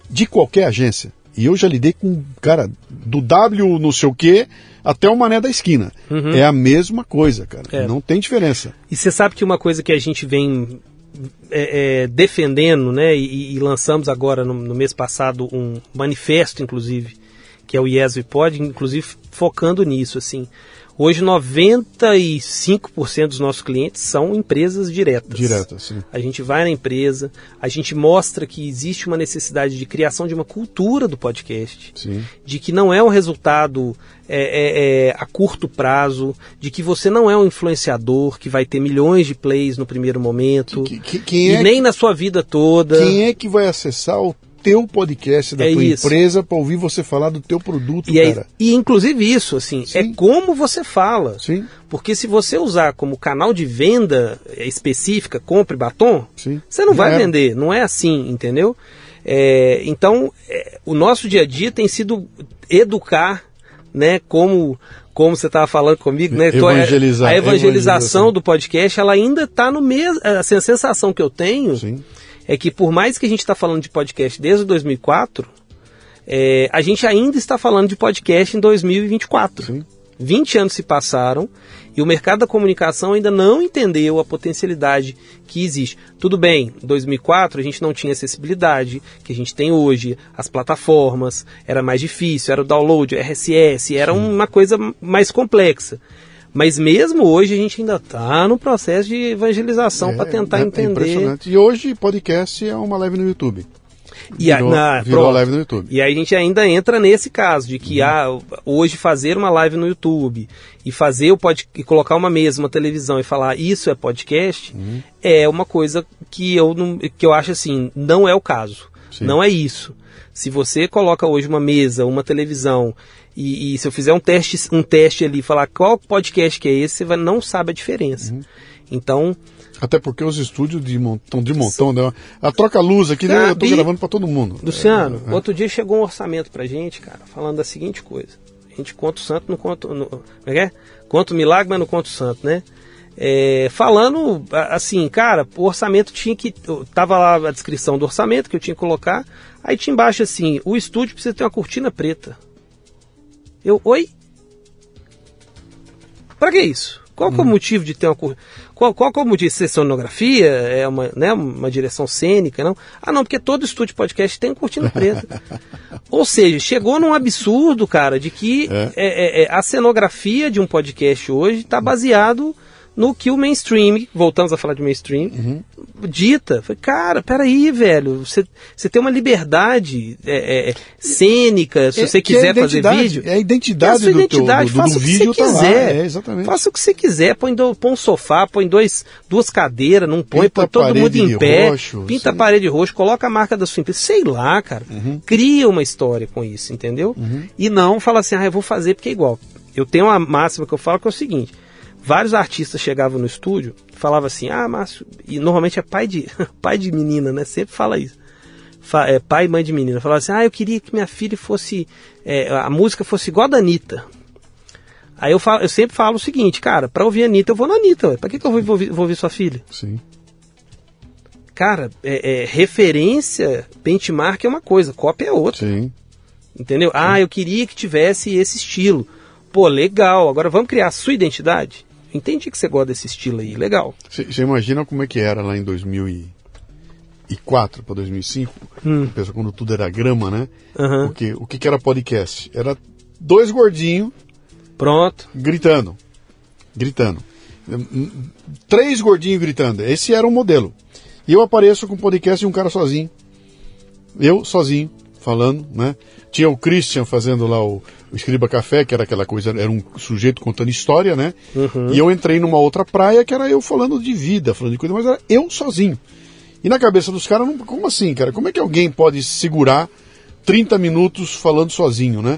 de qualquer agência. E eu já lidei com, cara, do W não sei o quê até o mané da esquina. É a mesma coisa, cara. É. Não tem diferença. E você sabe que uma coisa que a gente vem é, é, defendendo, né, e, e lançamos agora no, no mês passado um manifesto, inclusive, que é o Yes We Pod, inclusive focando nisso, assim. Hoje 95% dos nossos clientes são empresas diretas. Direta, sim. A gente vai na empresa, a gente mostra que existe uma necessidade de criação de uma cultura do podcast Sim. de que não é um resultado é, é, é, a curto prazo, de que você não é um influenciador que vai ter milhões de plays no primeiro momento, Que- que- quem, e é, nem na sua vida toda. quem é que vai acessar o teu podcast da É tua isso. empresa para ouvir você falar do teu produto, E, aí, cara? e inclusive isso, assim, Sim. é como você fala. Sim, Porque se você usar como canal de venda específica, compre batom, sim. Você não Já vai era. vender, não é assim, entendeu? É, então, é, o nosso dia a dia tem sido educar, né? Como, como você estava falando comigo, né? Evangelizar, A evangelização evangelização. do podcast, ela ainda está no mesmo. Assim, a sensação que eu tenho Sim. É que por mais que a gente está falando de podcast desde 2004, é, a gente ainda está falando de podcast em 2024. Sim. 20 anos se passaram e o mercado da comunicação ainda não entendeu a potencialidade que existe. Tudo bem, em 2004 a gente não tinha acessibilidade que a gente tem hoje, as plataformas, era mais difícil, era o download, RSS, era uma coisa mais complexa. Mas mesmo hoje a gente ainda está no processo de evangelização para tentar é, é entender. impressionante. E hoje podcast é uma live no YouTube. E a- Virou- na- virou live no YouTube. E aí a gente ainda entra nesse caso de que ah, hoje fazer uma live no YouTube e fazer o pod, e colocar uma mesa, uma televisão e falar isso é podcast é uma coisa que eu não, que eu acho assim não é o caso. Sim. Não é isso. Se você coloca hoje uma mesa, uma televisão e, e se eu fizer um teste, um teste ali falar qual podcast que é esse, você vai, não sabe a diferença. Então Até porque os estúdios de montão, de montão, né? A troca luz aqui, né? eu tô Cabe- gravando para todo mundo. Luciano, É, é. outro dia chegou um orçamento pra gente, cara, falando da seguinte coisa. A gente conta o santo, não conta. No, como é que é? Conta o milagre, mas não conta o santo, né? É, falando assim, cara, o orçamento tinha que. Tava lá a descrição do orçamento que eu tinha que colocar. Aí tinha embaixo assim: o estúdio precisa ter uma cortina preta. Eu, oi? Pra que isso? Qual que é o motivo de ter uma qual, qual que é o motivo? Se é sonografia? É uma, né, uma direção cênica? Não? Ah, não, porque todo estúdio podcast tem cortina preta. Ou seja, chegou num absurdo, cara, de que É. é, é, é, a cenografia de um podcast hoje está baseado no que o mainstream, voltamos a falar de mainstream, Uhum. dita. Falei, cara, peraí, velho, você, você tem uma liberdade é, é, cênica, se É- você é quiser fazer identidade, vídeo. É a identidade, É a sua do, teu, identidade, do, do, faça do o que vídeo você tá lá. quiser. É. Faça o que você quiser, põe, do, põe um sofá, põe dois, duas cadeiras, não põe, Pinta põe todo mundo em pé, roxo, pinta a parede roxo, coloca a marca da sua empresa, sei lá, cara. Uhum. Cria uma história com isso, entendeu? E não fala assim, ah, eu vou fazer porque é igual. Eu tenho uma máxima que eu falo que é o seguinte: vários artistas chegavam no estúdio e falavam assim, ah, Márcio, e normalmente é pai de, pai de menina, né? Sempre fala isso. Fa- é, pai e mãe de menina. Falava assim, ah, eu queria que minha filha fosse. é, a música fosse igual a da Anitta. Aí eu, falo, eu sempre falo o seguinte, cara, pra ouvir a Anitta, eu vou na Anitta, ué. pra que, que eu vou, vou ouvir- vou ouvir sua filha? Sim. Cara, é, é, referência, benchmark é uma coisa, cópia é outra. Sim. Entendeu? Ah, eu queria que tivesse esse estilo. Pô, legal. Agora vamos criar a sua identidade? Entendi que você gosta desse estilo aí, legal. Você imagina como é que era lá em 2004 para 2005? Hum. Pensa quando tudo era grama, né? Aham. Porque o que, que era podcast? Era dois gordinhos Pronto. gritando. Gritando. Hum, Três gordinhos gritando. Esse era o modelo. E eu apareço com o podcast de um cara sozinho. Eu sozinho, falando, né? Tinha o Christian fazendo lá o, o Escriba Café, que era aquela coisa, era um sujeito contando história, né? E eu entrei numa outra praia que era eu falando de vida, falando de coisa, mas era eu sozinho. E na cabeça dos caras, como assim, cara? Como é que alguém pode segurar 30 minutos falando sozinho, né?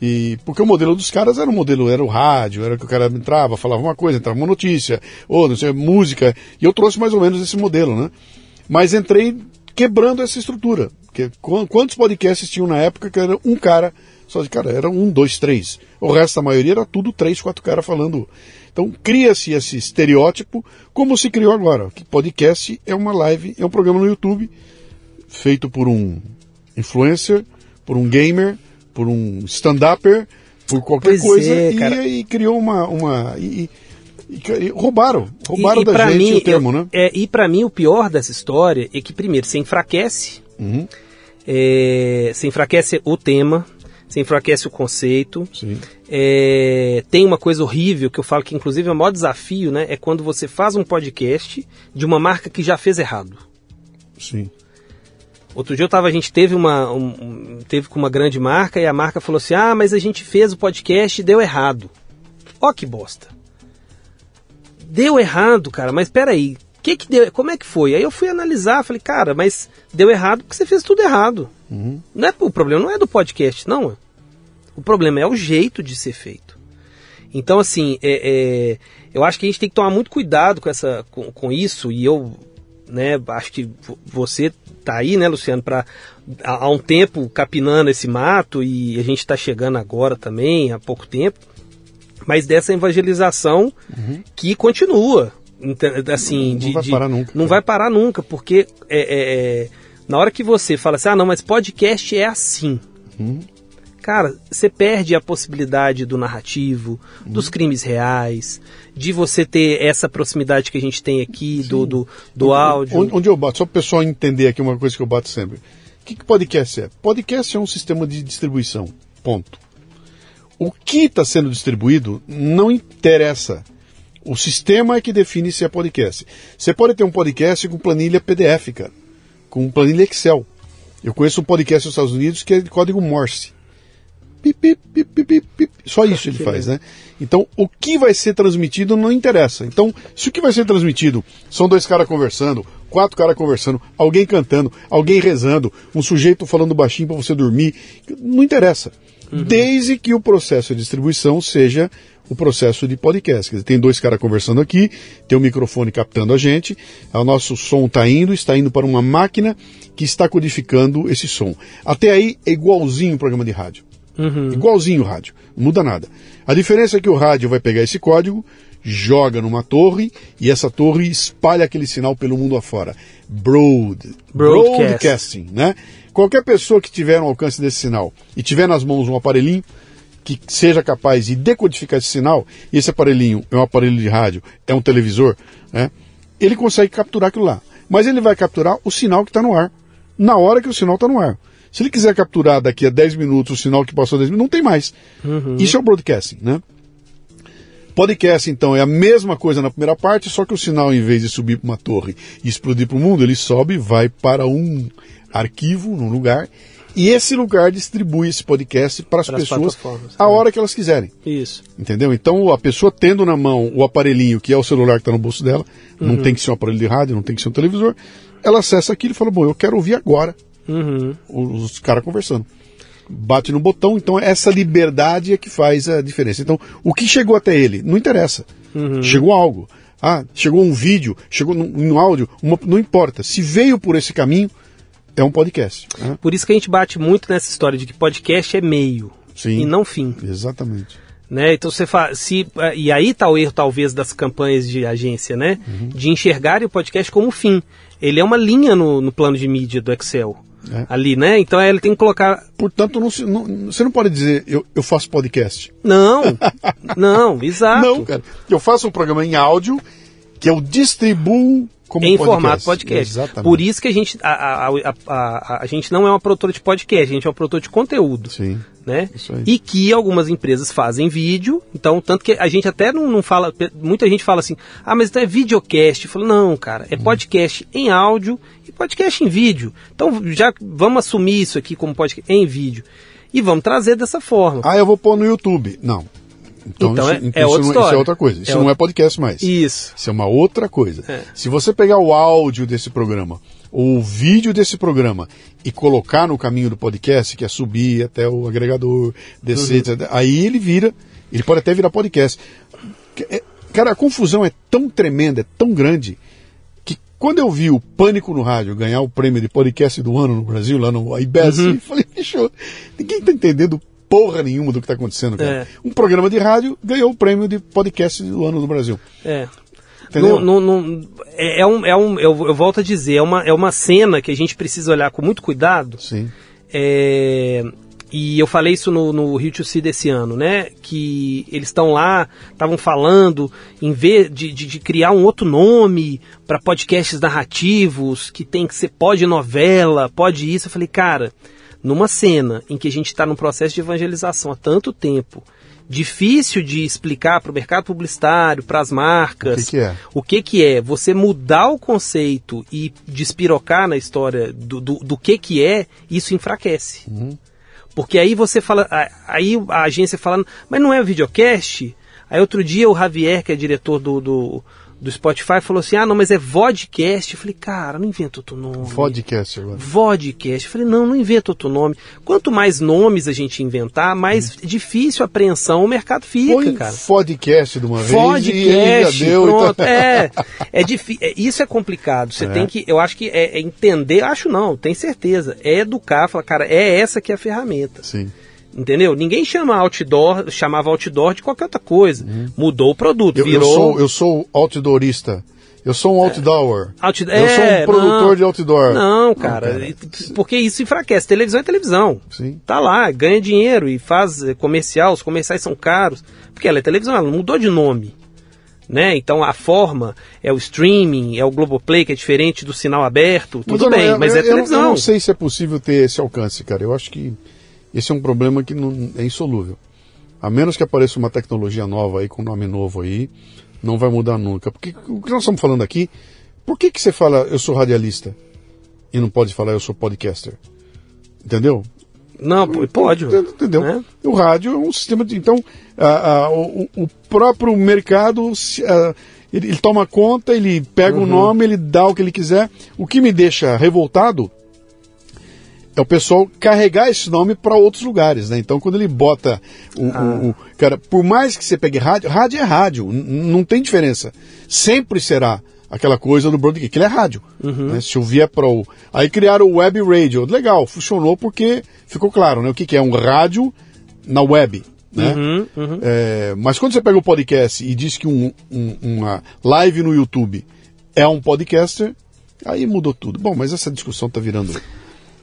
E porque o modelo dos caras era um modelo, era o rádio, era que o cara entrava, falava uma coisa, entrava uma notícia, ou não sei, música. E eu trouxe mais ou menos esse modelo, né? Mas entrei quebrando essa estrutura. Porque quantos podcasts tinham na época que era um cara, só de cara, era um, dois, três. O resto da maioria era tudo três, quatro caras falando. Então cria-se esse estereótipo, como se criou agora. Que podcast é uma live, é um programa no YouTube feito por um influencer, por um gamer, por um stand-upper, por qualquer pois coisa, é, e, e, criou uma. uma e, e, roubaram, roubaram e, da gente mim, o termo, né? É, e para mim o pior dessa história é que, primeiro, você enfraquece, uhum. é, você enfraquece o tema, você enfraquece o conceito. É, tem uma coisa horrível que eu falo que, inclusive, é o maior desafio, né? É quando você faz um podcast de uma marca que já fez errado. Sim. Outro dia eu tava, a gente teve uma um, teve com uma grande marca e a marca falou assim: "Ah, mas a gente fez o podcast e deu errado". Ó que bosta. Deu errado, cara, mas peraí, que que deu, como é que foi? Aí eu fui analisar, falei, cara, mas deu errado porque você fez tudo errado. Uhum. Não é, o problema não é do podcast, não. O problema é o jeito de ser feito. Então, assim, é, é, eu acho que a gente tem que tomar muito cuidado com, essa, com, com isso, e eu né, acho que você tá aí, né, Luciano, para há um tempo capinando esse mato e a gente está chegando agora também, há pouco tempo, mas dessa evangelização uhum. que continua, assim, não, de, vai de, parar nunca. Não vai parar nunca, porque é, é, é, na hora que você fala assim, ah, não, mas podcast é assim. Uhum cara, você perde a possibilidade do narrativo, uhum. dos crimes reais, de você ter essa proximidade que a gente tem aqui do, do, do áudio. Onde, onde, eu bato, só para o pessoal entender aqui uma coisa que eu bato sempre. O que, que podcast é? Podcast é um sistema de distribuição. Ponto. O que está sendo distribuído não interessa. O sistema é que define se é podcast. Você pode ter um podcast com planilha PDF, cara, com planilha Excel. Eu conheço um podcast nos Estados Unidos que é de código Morse. Pip, pip, pip, Só isso ele faz, né? Então, o que vai ser transmitido não interessa. Então, se o que vai ser transmitido são dois caras conversando, quatro caras conversando, alguém cantando, alguém rezando, um sujeito falando baixinho para você dormir, não interessa. Uhum. Desde que o processo de distribuição seja o processo de podcast. Dizer, tem dois caras conversando aqui, tem um microfone captando a gente, o nosso som está indo, está indo para uma máquina que está codificando esse som. Até aí é igualzinho o programa de rádio. Uhum. Igualzinho o rádio, não muda nada. A diferença é que o rádio vai pegar esse código, joga numa torre e essa torre espalha aquele sinal pelo mundo afora. Broad, Broadcast. broadcasting, né? Qualquer pessoa que tiver um alcance desse sinal e tiver nas mãos um aparelhinho que seja capaz de decodificar esse sinal, e esse aparelhinho é um aparelho de rádio, é um televisor, né? Ele consegue capturar aquilo lá. Mas ele vai capturar o sinal que está no ar, na hora que o sinal está no ar. Se ele quiser capturar daqui a 10 minutos o sinal que passou 10 minutos, não tem mais. Uhum. Isso é o broadcasting, né? Podcast, então, é a mesma coisa na primeira parte, só que o sinal, em vez de subir para uma torre e explodir para o mundo, ele sobe e vai para um arquivo, num lugar, e esse lugar distribui esse podcast para as pessoas a hora que elas quiserem. Isso. Entendeu? Então, a pessoa tendo na mão o aparelhinho, que é o celular que está no bolso dela, uhum. não tem que ser um aparelho de rádio, não tem que ser um televisor, ela acessa aquilo e fala: Bom, eu quero ouvir agora Uhum. Os caras conversando. Bate no botão, então essa liberdade é que faz a diferença. Então, o que chegou até ele? Não interessa. Uhum. Chegou algo. Ah, chegou um vídeo, chegou um áudio, uma, não importa. Se veio por esse caminho, é um podcast. Né? Por isso que a gente bate muito nessa história de que podcast é meio Sim, e não fim. Exatamente. Né? Então você faz, se e aí está o erro talvez das campanhas de agência, né? Uhum. De enxergar o podcast como fim. Ele é uma linha no, no plano de mídia do Excel. É. Ali, né? Então ele tem que colocar. Portanto, não, não, você não pode dizer eu, eu faço podcast. Não, não, exato. Não, cara. Eu faço um programa em áudio que eu distribuo como em podcast. formato podcast. Exatamente. Por isso que a gente, a, a, a, a, a gente não é uma produtora de podcast, a gente é uma produtora de conteúdo. Sim. Né? E que algumas empresas fazem vídeo, então, tanto que a gente até não, não fala, muita gente fala assim, ah, mas então é videocast. Eu falo, não, cara, é podcast hum. em áudio e podcast em vídeo. Então, já vamos assumir isso aqui como podcast em vídeo. E vamos trazer dessa forma. Ah, eu vou pôr no YouTube. Não, então, então, isso, é, então é, outra isso, isso, é outra coisa. Isso é não outra... é podcast mais. Isso. Isso é uma outra coisa. É. Se você pegar o áudio desse programa, o vídeo desse programa e colocar no caminho do podcast, que é subir até o agregador, descer, Uhum. etc., aí ele vira, ele pode até virar podcast. É- Cara, a confusão é tão tremenda, é tão grande, que quando eu vi o Pânico no Rádio ganhar o prêmio de podcast do ano no Brasil, lá no IBES, Uhum. eu falei, bicho, ninguém tá entendendo porra nenhuma do que tá acontecendo, cara. É. Um programa de rádio ganhou o prêmio de podcast do ano no Brasil. É. Entendeu? Não- não- não- é, é um, é um, eu, eu volto a dizer, é uma, é uma cena que a gente precisa olhar com muito cuidado. Sim. É, e eu falei isso no, no Rio to See desse ano, né? Que eles estão lá, estavam falando, em vez de, de, de criar um outro nome para podcasts narrativos, que tem que ser pode novela, pode isso. Eu falei, cara, numa cena em que a gente está num processo de evangelização há tanto tempo, difícil de explicar para o mercado publicitário, para as marcas, O que que é? o que, que é você mudar o conceito e despirocar na história do, do, do que, que é, isso enfraquece. Porque aí você fala, aí a agência falando, mas não é videocast? Aí outro dia o Javier, que é diretor do, do, do Spotify, falou assim: ah, não, mas é vodcast. Eu falei, cara, não inventa outro nome. Podcast agora. Vodcast. Eu falei, não, não inventa outro nome. Quanto mais nomes a gente inventar, mais difícil a apreensão o mercado fica, Põe cara. podcast de uma vez e Podcast, já deu. pronto. então- É, é difícil. Isso é complicado. Você É. tem que, eu acho que é, é entender, acho não, tenho certeza. É educar, falar, cara, é essa que é a ferramenta. Sim. Entendeu? Ninguém chama outdoor, chamava outdoor de qualquer outra coisa. Mudou o produto, Uhum. Eu, eu virou. sou, eu sou outdoorista. Eu sou um outdoor. Out- Eu sou É, um produtor não. de outdoor. Não, cara, cara. e- porque isso enfraquece. Televisão é televisão. Sim. Tá lá, ganha dinheiro e faz eh, comercial, os comerciais são caros. Porque ela é televisão, ela não mudou de nome. Né? Então a forma é o streaming, é o Globoplay, que é diferente do sinal aberto, Mas tudo eu não- bem, eu- mas eu- é eu não- televisão. Eu não sei se é possível ter esse alcance, cara. Eu acho que esse é um problema que não, é insolúvel. A menos que apareça uma tecnologia nova aí, com nome novo aí, não vai mudar nunca. Porque o que nós estamos falando aqui, por que, que você fala eu sou radialista e não pode falar eu sou podcaster? Entendeu? Não, pode. Entendeu? né? O rádio é um sistema de. Então, a- a- o, o próprio mercado a- ele, ele toma conta, ele pega o Uhum. nome, ele dá o que ele quiser. O que me deixa revoltado é o pessoal carregar esse nome para outros lugares, né? Então, quando ele bota o, o- Ah. o- Cara, por mais que você pegue rádio, rádio é rádio, não tem diferença. Sempre será aquela coisa do broadcast, que ele é rádio. Uhum. né? Se eu vier para o. Aí criaram o web radio. Legal, funcionou porque ficou claro, né? O que, que é um rádio na web. Né? Uhum, uhum. É, mas quando você pega o podcast e diz que um- um- uma live no YouTube é um podcaster, aí mudou tudo. Bom, mas essa discussão tá virando.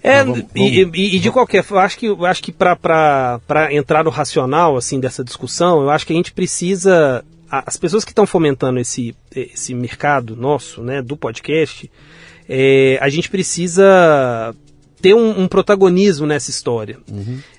É, Mas vamos- e, vamos- e- e de qualquer forma, acho que, acho que para entrar no racional assim dessa discussão, eu acho que a gente precisa. As pessoas que estão fomentando esse, esse mercado nosso, né, do podcast, é, a gente precisa ter um, um protagonismo nessa história.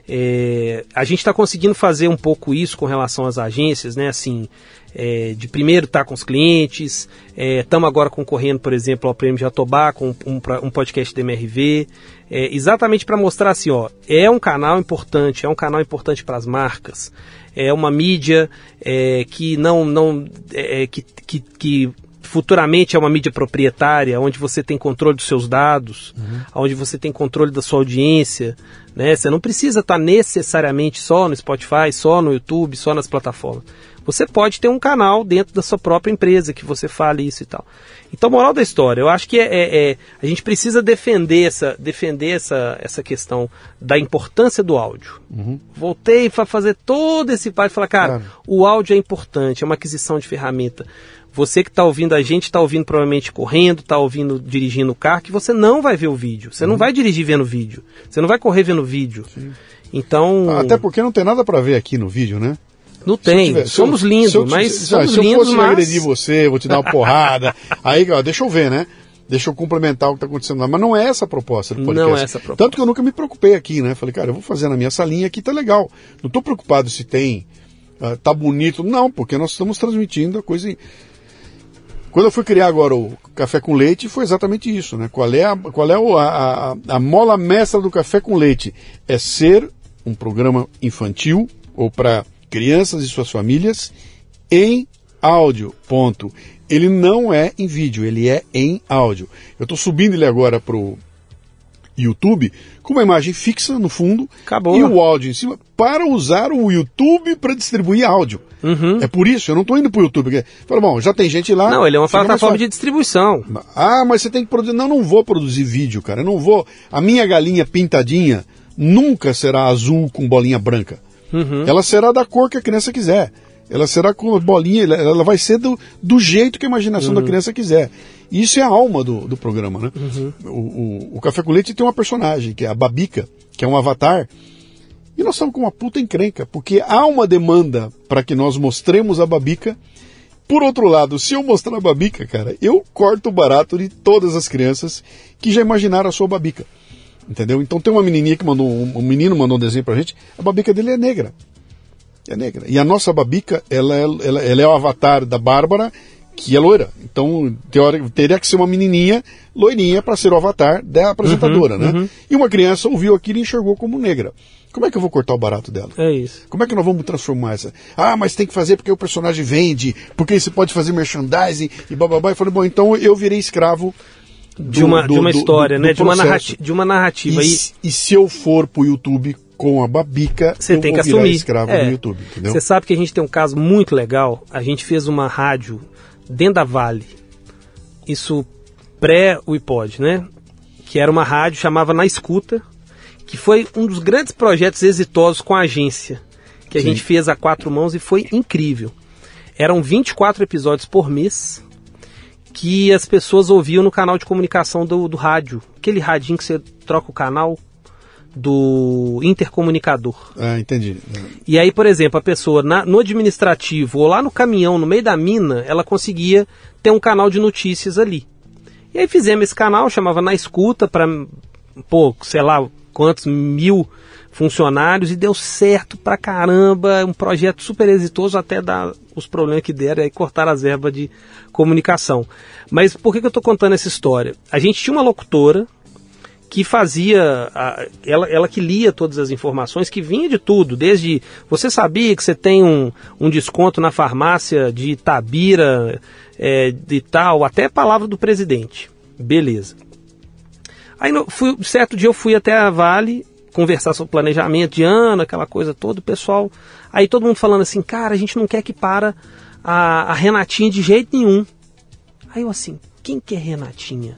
É, a gente está conseguindo fazer um pouco isso com relação às agências, né? Assim, é, de primeiro estar com os clientes, estamos agora concorrendo, por exemplo, ao Prêmio Jatobá com um, um podcast da MRV, é, exatamente para mostrar assim, ó, é um canal importante, é um canal importante para as marcas, é uma mídia é, que não, não é, que, que, que futuramente é uma mídia proprietária, onde você tem controle dos seus dados, onde você tem controle da sua audiência, né? Você não precisa estar necessariamente só no Spotify, só no YouTube, só nas plataformas. Você pode ter um canal dentro da sua própria empresa que você fale isso e tal. Então, moral da história, eu acho que é, é- é- a gente precisa defender essa, defender essa, essa questão da importância do áudio. Voltei para fazer todo esse parte e falar, cara, Claro. o áudio é importante, é uma aquisição de ferramenta. Você que está ouvindo a gente, está ouvindo provavelmente correndo, está ouvindo dirigindo o carro, que você não vai ver o vídeo. Você Uhum. não vai dirigir vendo vídeo. Você não vai correr vendo vídeo. Então, Até porque não tem nada para ver aqui no vídeo, né? Não eu tem. tiver- somos eu- lindos, eu te- mas se, somos se eu lindos, fosse mas... agredir você, vou te dar uma porrada. aí, ó, deixa eu ver, né? Deixa eu complementar o que está acontecendo lá. Mas não é essa a proposta do Não podcast. é essa a proposta. Tanto que eu nunca me preocupei aqui, né? Falei, cara, eu vou fazer na minha salinha aqui, tá legal. Não estou preocupado se tem, ah, tá bonito. Não, porque nós estamos transmitindo a coisa. em- Quando eu fui criar agora o café com leite, foi exatamente isso, né? Qual é a, qual é o- a, a, a mola mestra do café com leite? É ser um programa infantil ou para crianças e suas famílias em áudio, ponto. ele não é em vídeo, ele é em áudio. Eu estou subindo ele agora pro YouTube com uma imagem fixa no fundo Acabou. e o áudio em cima para usar o YouTube para distribuir áudio. Uhum. É por isso, eu não estou indo para o YouTube. Porque, fala, bom, já tem gente lá. Não, ele é uma plataforma de distribuição. Ah, mas você tem que produzir. Não, não vou produzir vídeo, cara. Eu não vou. A minha galinha pintadinha nunca será azul com bolinha branca. Uhum. Ela será da cor que a criança quiser. Ela será com bolinha, ela, vai ser do, do jeito que a imaginação da criança quiser. Isso é a alma do, do programa, né? O, o, o Café com Leite tem uma personagem, que é a Babica, que é um avatar. E nós estamos com uma puta encrenca, porque há uma demanda para que nós mostremos a Babica. Por outro lado, se eu mostrar a Babica, cara, eu corto o barato de todas as crianças que já imaginaram a sua Babica. Entendeu? Então tem uma menininha que mandou, um, menino mandou um desenho pra gente, a Babica dele é negra. É negra. E a nossa Babica, ela é, ela, ela é o avatar da Bárbara, que é loira. Então, teórica, teria que ser uma menininha loirinha para ser o avatar da apresentadora, né? E uma criança ouviu aquilo e enxergou como negra. Como é que eu vou cortar o barato dela? É isso. Como é que nós vamos transformar essa? Ah, mas tem que fazer porque o personagem vende, porque você pode fazer merchandising e bababá. Eu falei, bom, então eu virei escravo De uma, de uma história, né? de, uma processo. narrati de uma narrativa. E, E, se- e se eu for pro YouTube com a Babica, Você tem que assumir. escravo É. do YouTube, entendeu? Você sabe que a gente tem um caso muito legal. A gente fez uma rádio dentro da Vale. Isso pré o iPod, né? Que era uma rádio chamava Na Escuta, que foi um dos grandes projetos exitosos com a agência, que a Sim. gente fez a quatro mãos e foi incrível. Eram 24 episódios por mês que as pessoas ouviam no canal de comunicação do, do rádio. Aquele radinho que você troca o canal do intercomunicador. Ah, entendi. E aí, por exemplo, a pessoa na- no administrativo ou lá no caminhão, no meio da mina, ela conseguia ter um canal de notícias ali. E aí fizemos esse canal, chamava Na Escuta, para, pô, sei lá, quantos mil funcionários, e deu certo pra caramba, um projeto super exitoso até dar os problemas que deram, e aí cortaram as verbas de comunicação. Mas por que, que eu tô contando essa história? A gente tinha uma locutora que fazia, a- ela, ela que lia todas as informações, que vinha de tudo, desde você sabia que você tem um, um desconto na farmácia de Itabira é, de tal, até a palavra do presidente. Beleza. Aí no, fui, certo dia eu fui até a Vale conversar sobre planejamento de ano, aquela coisa toda, o pessoal. Aí todo mundo falando assim, cara, a gente não quer que para a, a Renatinha de jeito nenhum. Aí eu assim, quem que é Renatinha?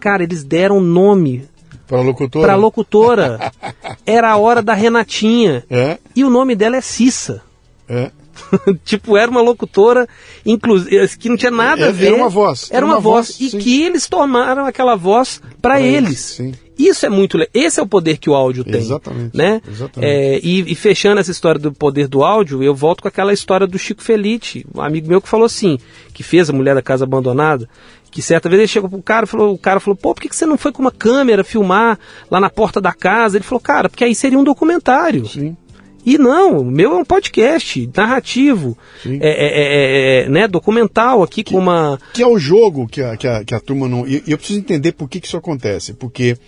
Cara, eles deram nome Para locutora? pra locutora. Era a hora da Renatinha. É, E o nome dela é Cissa. é. tipo, era uma locutora, inclusive, que não tinha nada a Era- ver. era uma voz, Era uma, voz. E sim. que eles tomaram aquela voz para eles, eles. sim. Isso é muito Esse é o poder que o áudio tem. Exatamente, Né? exatamente. É, e, e fechando essa história do poder do áudio, eu volto com aquela história do Chico Felite, um amigo meu que falou assim, que fez a Mulher da Casa Abandonada, que certa vez ele chegou pro cara e falou, o cara falou, pô, por que, que você não foi com uma câmera filmar lá na porta da casa? Ele falou, cara, porque aí seria um documentário. Sim. E não, o meu é um podcast narrativo, Sim. é, é, é, é, né, documental aqui com uma. Que é o jogo que a, que a, que a turma não. E e eu preciso entender por que, que isso acontece. Porque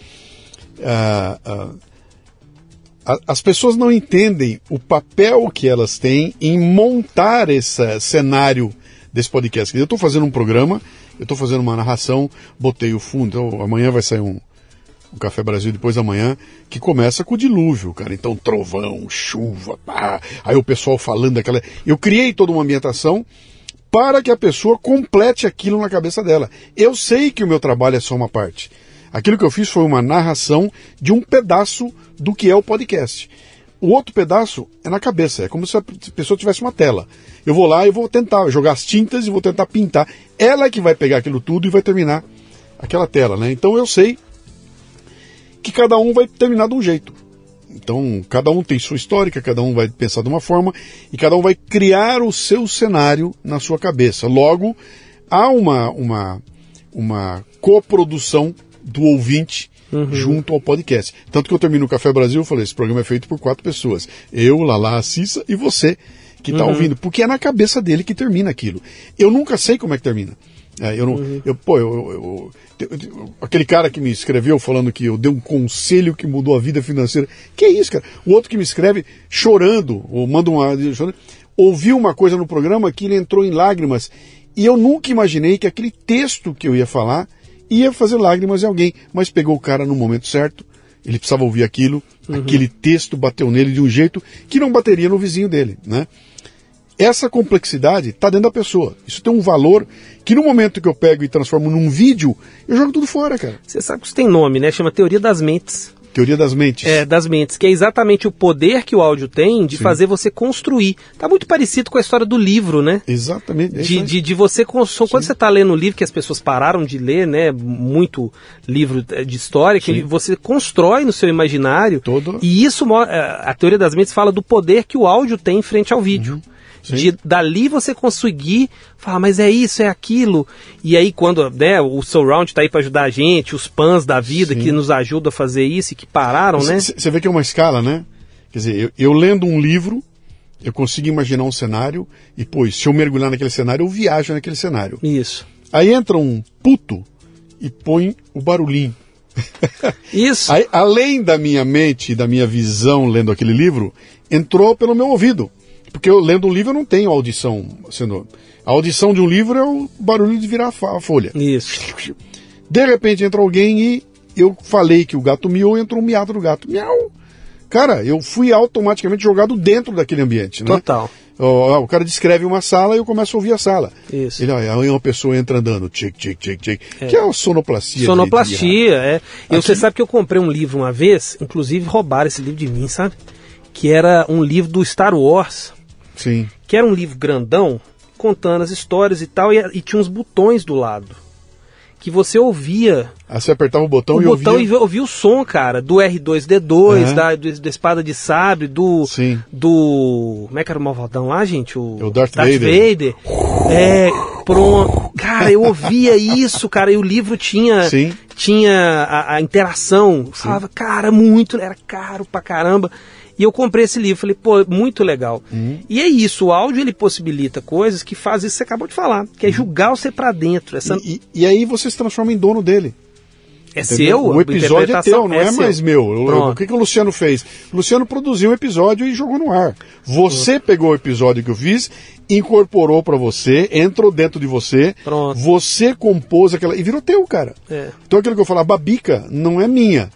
ah, ah, as pessoas não entendem o papel que elas têm em montar esse cenário desse podcast. Eu estou fazendo um programa, eu estou fazendo uma narração, botei o fundo. Então, amanhã vai sair um, o Café Brasil depois da manhã, que começa com o dilúvio, cara. Então, trovão, chuva, pá. Aí o pessoal falando aquela. Eu criei toda uma ambientação para que a pessoa complete aquilo na cabeça dela. Eu sei que o meu trabalho é só uma parte. Aquilo que eu fiz foi uma narração de um pedaço do que é o podcast. O outro pedaço é na cabeça, é como se a pessoa tivesse uma tela. Eu vou lá e vou tentar jogar as tintas e vou tentar pintar. Ela é que vai pegar aquilo tudo e vai terminar aquela tela, né? Então eu sei que cada um vai terminar de um jeito. Então, cada um tem sua histórica, cada um vai pensar de uma forma e cada um vai criar o seu cenário na sua cabeça. Logo, há uma, uma, uma coprodução do ouvinte junto ao podcast. Tanto que eu termino o Café Brasil, eu falei, esse programa é feito por quatro pessoas. Eu, Lala, a Cissa e você que está ouvindo. Porque é na cabeça dele que termina aquilo. Eu nunca sei como é que termina. É, eu não, eu, pô, eu- eu- eu- aquele cara que me escreveu falando que eu dei um conselho que mudou a vida financeira. Que é isso, cara? O outro que me escreve chorando, ou manda uma. chorando, ouviu uma coisa no programa que ele entrou em lágrimas E eu nunca imaginei que aquele texto que eu ia falar ia fazer lágrimas em alguém, mas pegou o cara no momento certo, ele precisava ouvir aquilo, uhum. aquele texto bateu nele de um jeito que não bateria no vizinho dele, né? Essa complexidade está dentro da pessoa. Isso tem um valor que no momento que eu pego e transformo num vídeo, eu jogo tudo fora, cara. Você sabe que isso tem nome, né? Chama teoria das mentes. Teoria das mentes. É, das mentes, que é exatamente o poder que o áudio tem de Sim. fazer você construir. Tá muito parecido com a história do livro, né? Exatamente. É de, de, de, você construir. Quando você está lendo um livro que as pessoas pararam de ler, né? Muito livro é, de história, que você constrói no seu imaginário. Todo. E isso, é, a teoria das mentes fala do poder que o áudio tem frente ao vídeo. Uhum. De dali você conseguir falar, mas é isso, é aquilo. E aí, quando né, o Surround está aí para ajudar a gente, os pans da vida Sim. que nos ajudam a fazer isso e que pararam, né? Você vê que é uma escala, né? Quer dizer, eu, eu, lendo um livro, eu consigo imaginar um cenário e, pois, se eu mergulhar naquele cenário, eu viajo naquele cenário. Isso. Aí entra um puto e põe o barulhinho. Isso. Aí, além da minha mente e da minha visão lendo aquele livro, entrou pelo meu ouvido. Porque eu lendo um livro eu não tenho audição. Sendo, a audição de um livro é o barulho de virar a folha. Isso. De repente entra alguém e eu falei que o gato miou e entrou um miado do gato. Miau! Cara, eu fui automaticamente jogado dentro daquele ambiente, né? Total. O, cara descreve uma sala e eu começo a ouvir a sala. Isso. Ele, aí uma pessoa entra andando, tic, tic, tic, tic, é. que é uma sonoplastia. Sonoplastia, de, de é. E Aqui... você sabe que eu comprei um livro uma vez, inclusive roubaram esse livro de mim, sabe? Que era um livro do Star Wars. Sim. Que era um livro grandão, contando as histórias e tal, e, e tinha uns botões do lado. Que você ouvia. Aí você apertava o botão o e botão ouvia. e ouvia o som, cara, do R2D2, da, do, da espada de sabre, do. Sim. Do. Como é que era o malvadão lá, gente? O, é o Darth, Darth Vader. Vader. É, pronto. Cara, eu ouvia isso, cara, e o livro tinha. Sim. Tinha a, a interação. Falava, cara, muito. Era caro pra caramba. E eu comprei esse livro, falei, pô, muito legal. Uhum. E é isso, o áudio ele possibilita coisas que faz isso que você acabou de falar, que é uhum. julgar você para dentro. Essa... E, e, e, aí você se transforma em dono dele. É Entendeu? seu? O episódio é teu, não é, é mais meu. O, o que, que o Luciano fez? O Luciano produziu um episódio e jogou no ar. Você Pronto. pegou o episódio que eu fiz, incorporou para você, entrou dentro de você, Pronto. você compôs aquela. e virou teu, cara. É. Então aquilo que eu falo, a babica não é minha.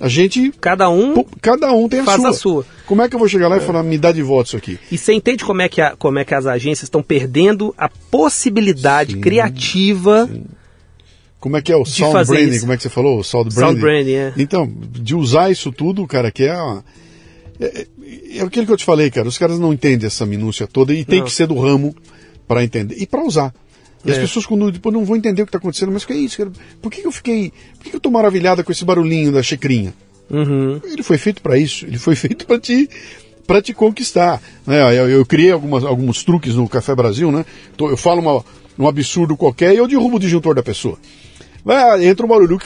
A gente. Cada um. Cada um tem a faz sua. a sua. Como é que eu vou chegar lá é. e falar, me dá de volta isso aqui? E você entende como é que, a, como é que as agências estão perdendo a possibilidade sim, criativa. Sim. Como é que é o sound branding? Isso. Como é que você falou? O sound branding. Sound branding, é. Então, de usar isso tudo, cara, que é, uma, é, é, é aquilo que eu te falei, cara. Os caras não entendem essa minúcia toda e tem não. que ser do ramo para entender e para usar. E é. as pessoas quando depois não vão entender o que está acontecendo, mas o que é isso? Cara? Por que, eu fiquei. Por que, eu tô maravilhada com esse barulhinho da xicrinha? Uhum. Ele foi feito para isso, ele foi feito para te para te conquistar. Né? Eu, eu, criei algumas, alguns truques no Café Brasil, né? Eu falo uma, um absurdo qualquer e eu derrubo o disjuntor da pessoa. Vai, entra um barulho.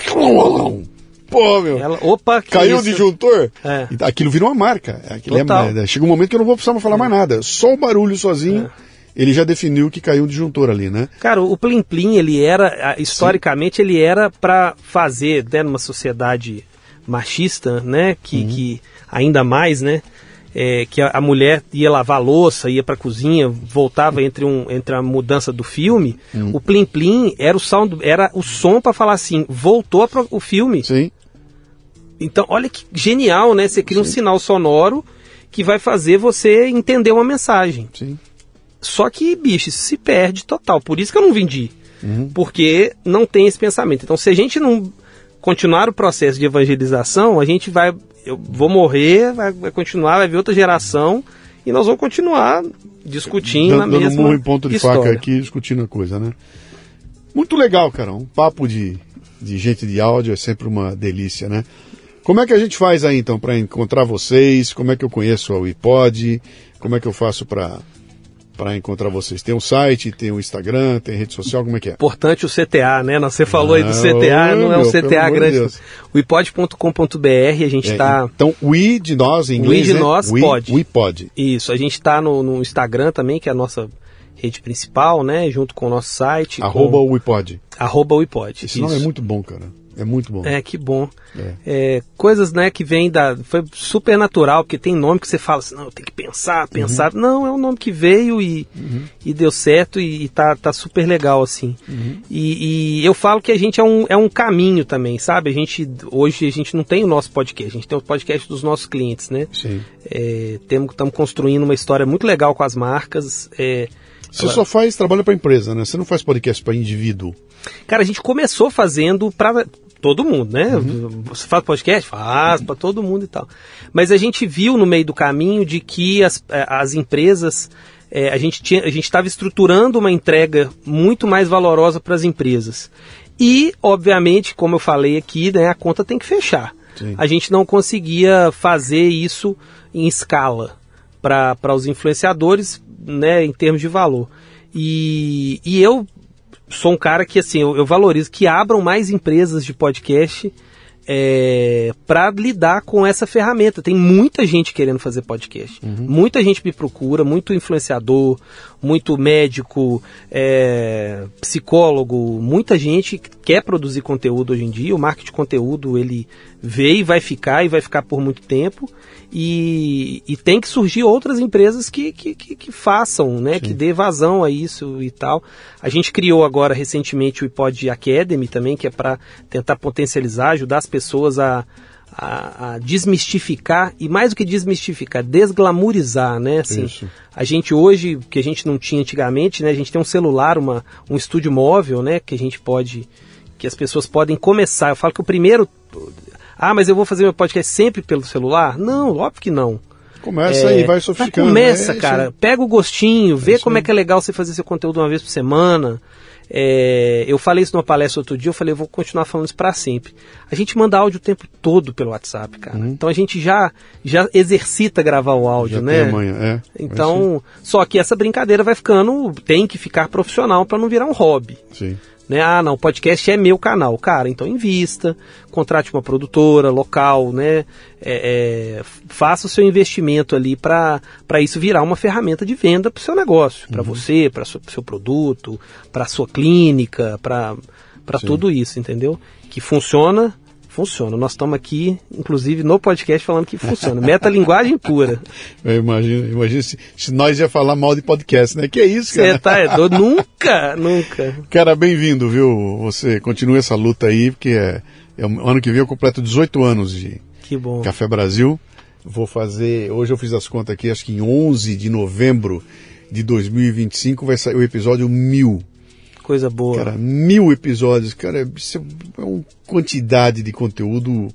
Pô, meu. Ela, opa, caiu isso? o disjuntor. É. Aquilo vira uma marca. Aquilo é, chega um momento que eu não vou precisar falar mais nada. Só o barulho sozinho. É ele já definiu que caiu um disjuntor ali, né? Cara, o Plim Plim, ele era, historicamente, Sim. ele era para fazer, né, numa sociedade machista, né, que, uhum. que ainda mais, né, é, que a, a, mulher ia lavar louça, ia para a cozinha, voltava entre, um, entre a mudança do filme, uhum. o Plim Plim era o, sound, era o som para falar assim, voltou para o filme. Sim. Então, olha que genial, né? Você cria Sim. um sinal sonoro que vai fazer você entender uma mensagem. Sim. Só que, bicho, se perde total. Por isso que eu não vendi. Uhum. Porque não tem esse pensamento. Então, se a gente não continuar o processo de evangelização, a gente vai. Eu vou morrer, vai, vai continuar, vai vir outra geração e nós vamos continuar discutindo dando, na mesma dando murro em ponto de história. faca aqui, discutindo a coisa, né? Muito legal, cara. Um papo de, de gente de áudio é sempre uma delícia, né? Como é que a gente faz aí, então, para encontrar vocês? Como é que eu conheço a iPod? Como é que eu faço para para encontrar vocês? Tem um site, tem um Instagram, tem rede social, como é que é? Importante o CTA, né? Você falou ah, aí do CTA, não é um CTA grande. De o ipod.com.br, a gente está... É, então, o i de nós em inglês, O i de né? nós we, pode. O i pode. Isso, a gente está no, no, Instagram também, que é a nossa rede principal, né? Junto com o nosso site. Arroba com... o iPod. Arroba o iPod. Esse Isso. nome é muito bom, cara. É muito bom. É, que bom. É. É, coisas, né, que vem da. Foi super natural, porque tem nome que você fala assim, não, tem que pensar, pensar. Uhum. Não, é um nome que veio e, uhum. e deu certo e, e tá, tá super legal, assim. Uhum. E, e, eu falo que a gente é um, é um caminho também, sabe? A gente, hoje a gente não tem o nosso podcast, a gente tem o podcast dos nossos clientes, né? Sim. É, Estamos construindo uma história muito legal com as marcas. É, você só faz trabalho para empresa, né? Você não faz podcast para indivíduo. Cara, a gente começou fazendo para todo mundo, né? Uhum. Você faz podcast? Faz, para todo mundo e tal. Mas a gente viu no meio do caminho de que as, é, as empresas. É, a gente tinha, a gente estava estruturando uma entrega muito mais valorosa para as empresas. E, obviamente, como eu falei aqui, né, a conta tem que fechar. Sim. A gente não conseguia fazer isso em escala para os influenciadores, né, em termos de valor. E, e eu sou um cara que assim eu, eu valorizo que abram mais empresas de podcast é, para lidar com essa ferramenta. Tem muita gente querendo fazer podcast. Uhum. Muita gente me procura, muito influenciador, muito médico, é, psicólogo, muita gente quer produzir conteúdo hoje em dia. O marketing de conteúdo ele veio e vai ficar e vai ficar por muito tempo. E, e tem que surgir outras empresas que, que, que, que façam, né? Sim. Que dê vazão a isso e tal. A gente criou agora recentemente o iPod Academy também, que é para tentar potencializar, ajudar as pessoas a, a, a, desmistificar e mais do que desmistificar, desglamorizar, né? Assim, Isso. a gente hoje, que a gente não tinha antigamente, né? A gente tem um celular, uma, um estúdio móvel, né? Que a gente pode, que as pessoas podem começar. Eu falo que o primeiro ah, mas eu vou fazer meu podcast sempre pelo celular? Não, óbvio que não. Começa é, e vai sofisticando. Começa, é, cara. Pega o gostinho, vê é como é que é legal você fazer seu conteúdo uma vez por semana. É, eu falei isso numa palestra outro dia, eu falei, eu vou continuar falando isso para sempre. A gente manda áudio o tempo todo pelo WhatsApp, cara. Uhum. Então a gente já, já exercita gravar o áudio, já né? Amanhã, é. Então, só que essa brincadeira vai ficando, tem que ficar profissional para não virar um hobby. Sim. Né? Ah, não, o podcast é meu canal. Cara, então invista, contrate uma produtora local, né? É, é, faça o seu investimento ali para isso virar uma ferramenta de venda para o seu negócio, para uhum. você, para o seu produto, para a sua clínica, para tudo isso, entendeu? Que funciona Funciona. Nós estamos aqui, inclusive, no podcast falando que funciona. Metalinguagem pura. Eu imagino, imagino se, se, nós ia falar mal de podcast, né? Que é isso, cara? Você tá é doido? nunca, nunca. Cara, bem-vindo, viu? Você continua essa luta aí, porque é, é ano que vem eu completo 18 anos de que bom. Café Brasil. Vou fazer, hoje eu fiz as contas aqui, acho que em 11 de novembro de 2025 vai sair o episódio 1000 Coisa boa. Cara, mil episódios, cara, isso é uma quantidade de conteúdo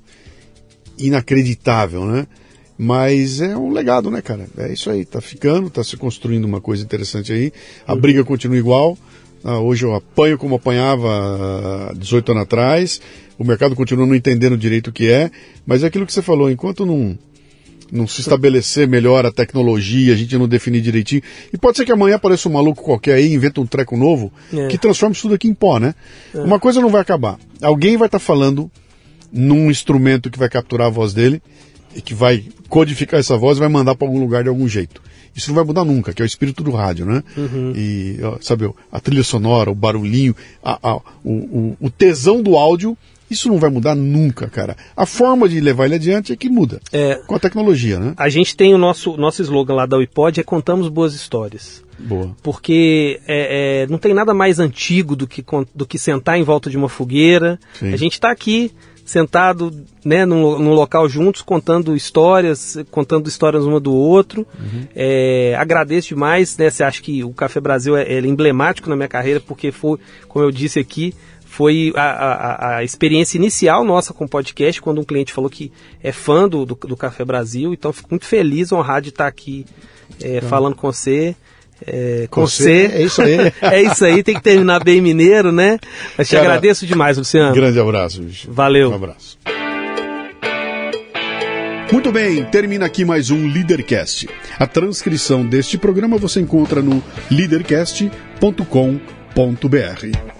inacreditável, né? Mas é um legado, né, cara? É isso aí, tá ficando, tá se construindo uma coisa interessante aí. A uhum. briga continua igual. Ah, hoje eu apanho como apanhava 18 anos atrás. O mercado continua não entendendo direito o que é. Mas é aquilo que você falou, enquanto não não se estabelecer melhor a tecnologia, a gente não definir direitinho. E pode ser que amanhã apareça um maluco qualquer aí, inventa um treco novo, é. que transforme isso tudo aqui em pó, né? É. Uma coisa não vai acabar. Alguém vai estar tá falando num instrumento que vai capturar a voz dele e que vai codificar essa voz e vai mandar para algum lugar de algum jeito. Isso não vai mudar nunca, que é o espírito do rádio, né? Uhum. E, sabe, a trilha sonora, o barulhinho, a, a, o, o, o tesão do áudio isso não vai mudar nunca, cara. A forma de levar ele adiante é que muda. É, com a tecnologia, né? A gente tem o nosso, nosso slogan lá da Wipod, é contamos boas histórias. Boa. Porque é, é, não tem nada mais antigo do que, do que sentar em volta de uma fogueira. Sim. A gente está aqui sentado né, num, num, local juntos, contando histórias, contando histórias uma do outro. Uhum. É, agradeço demais, né? Você acha que o Café Brasil é, é, emblemático na minha carreira, porque foi, como eu disse aqui, foi a, a, a, experiência inicial nossa com o podcast, quando um cliente falou que é fã do, do, do Café Brasil. Então, fico muito feliz, honrado de estar aqui é, então. falando com você. É, com, você. É isso aí. é isso aí, tem que terminar bem mineiro, né? Mas te Cara, agradeço demais, Luciano. Grande abraço. Bicho. Valeu. Um abraço. Muito bem, termina aqui mais um Leadercast. A transcrição deste programa você encontra no leadercast.com.br.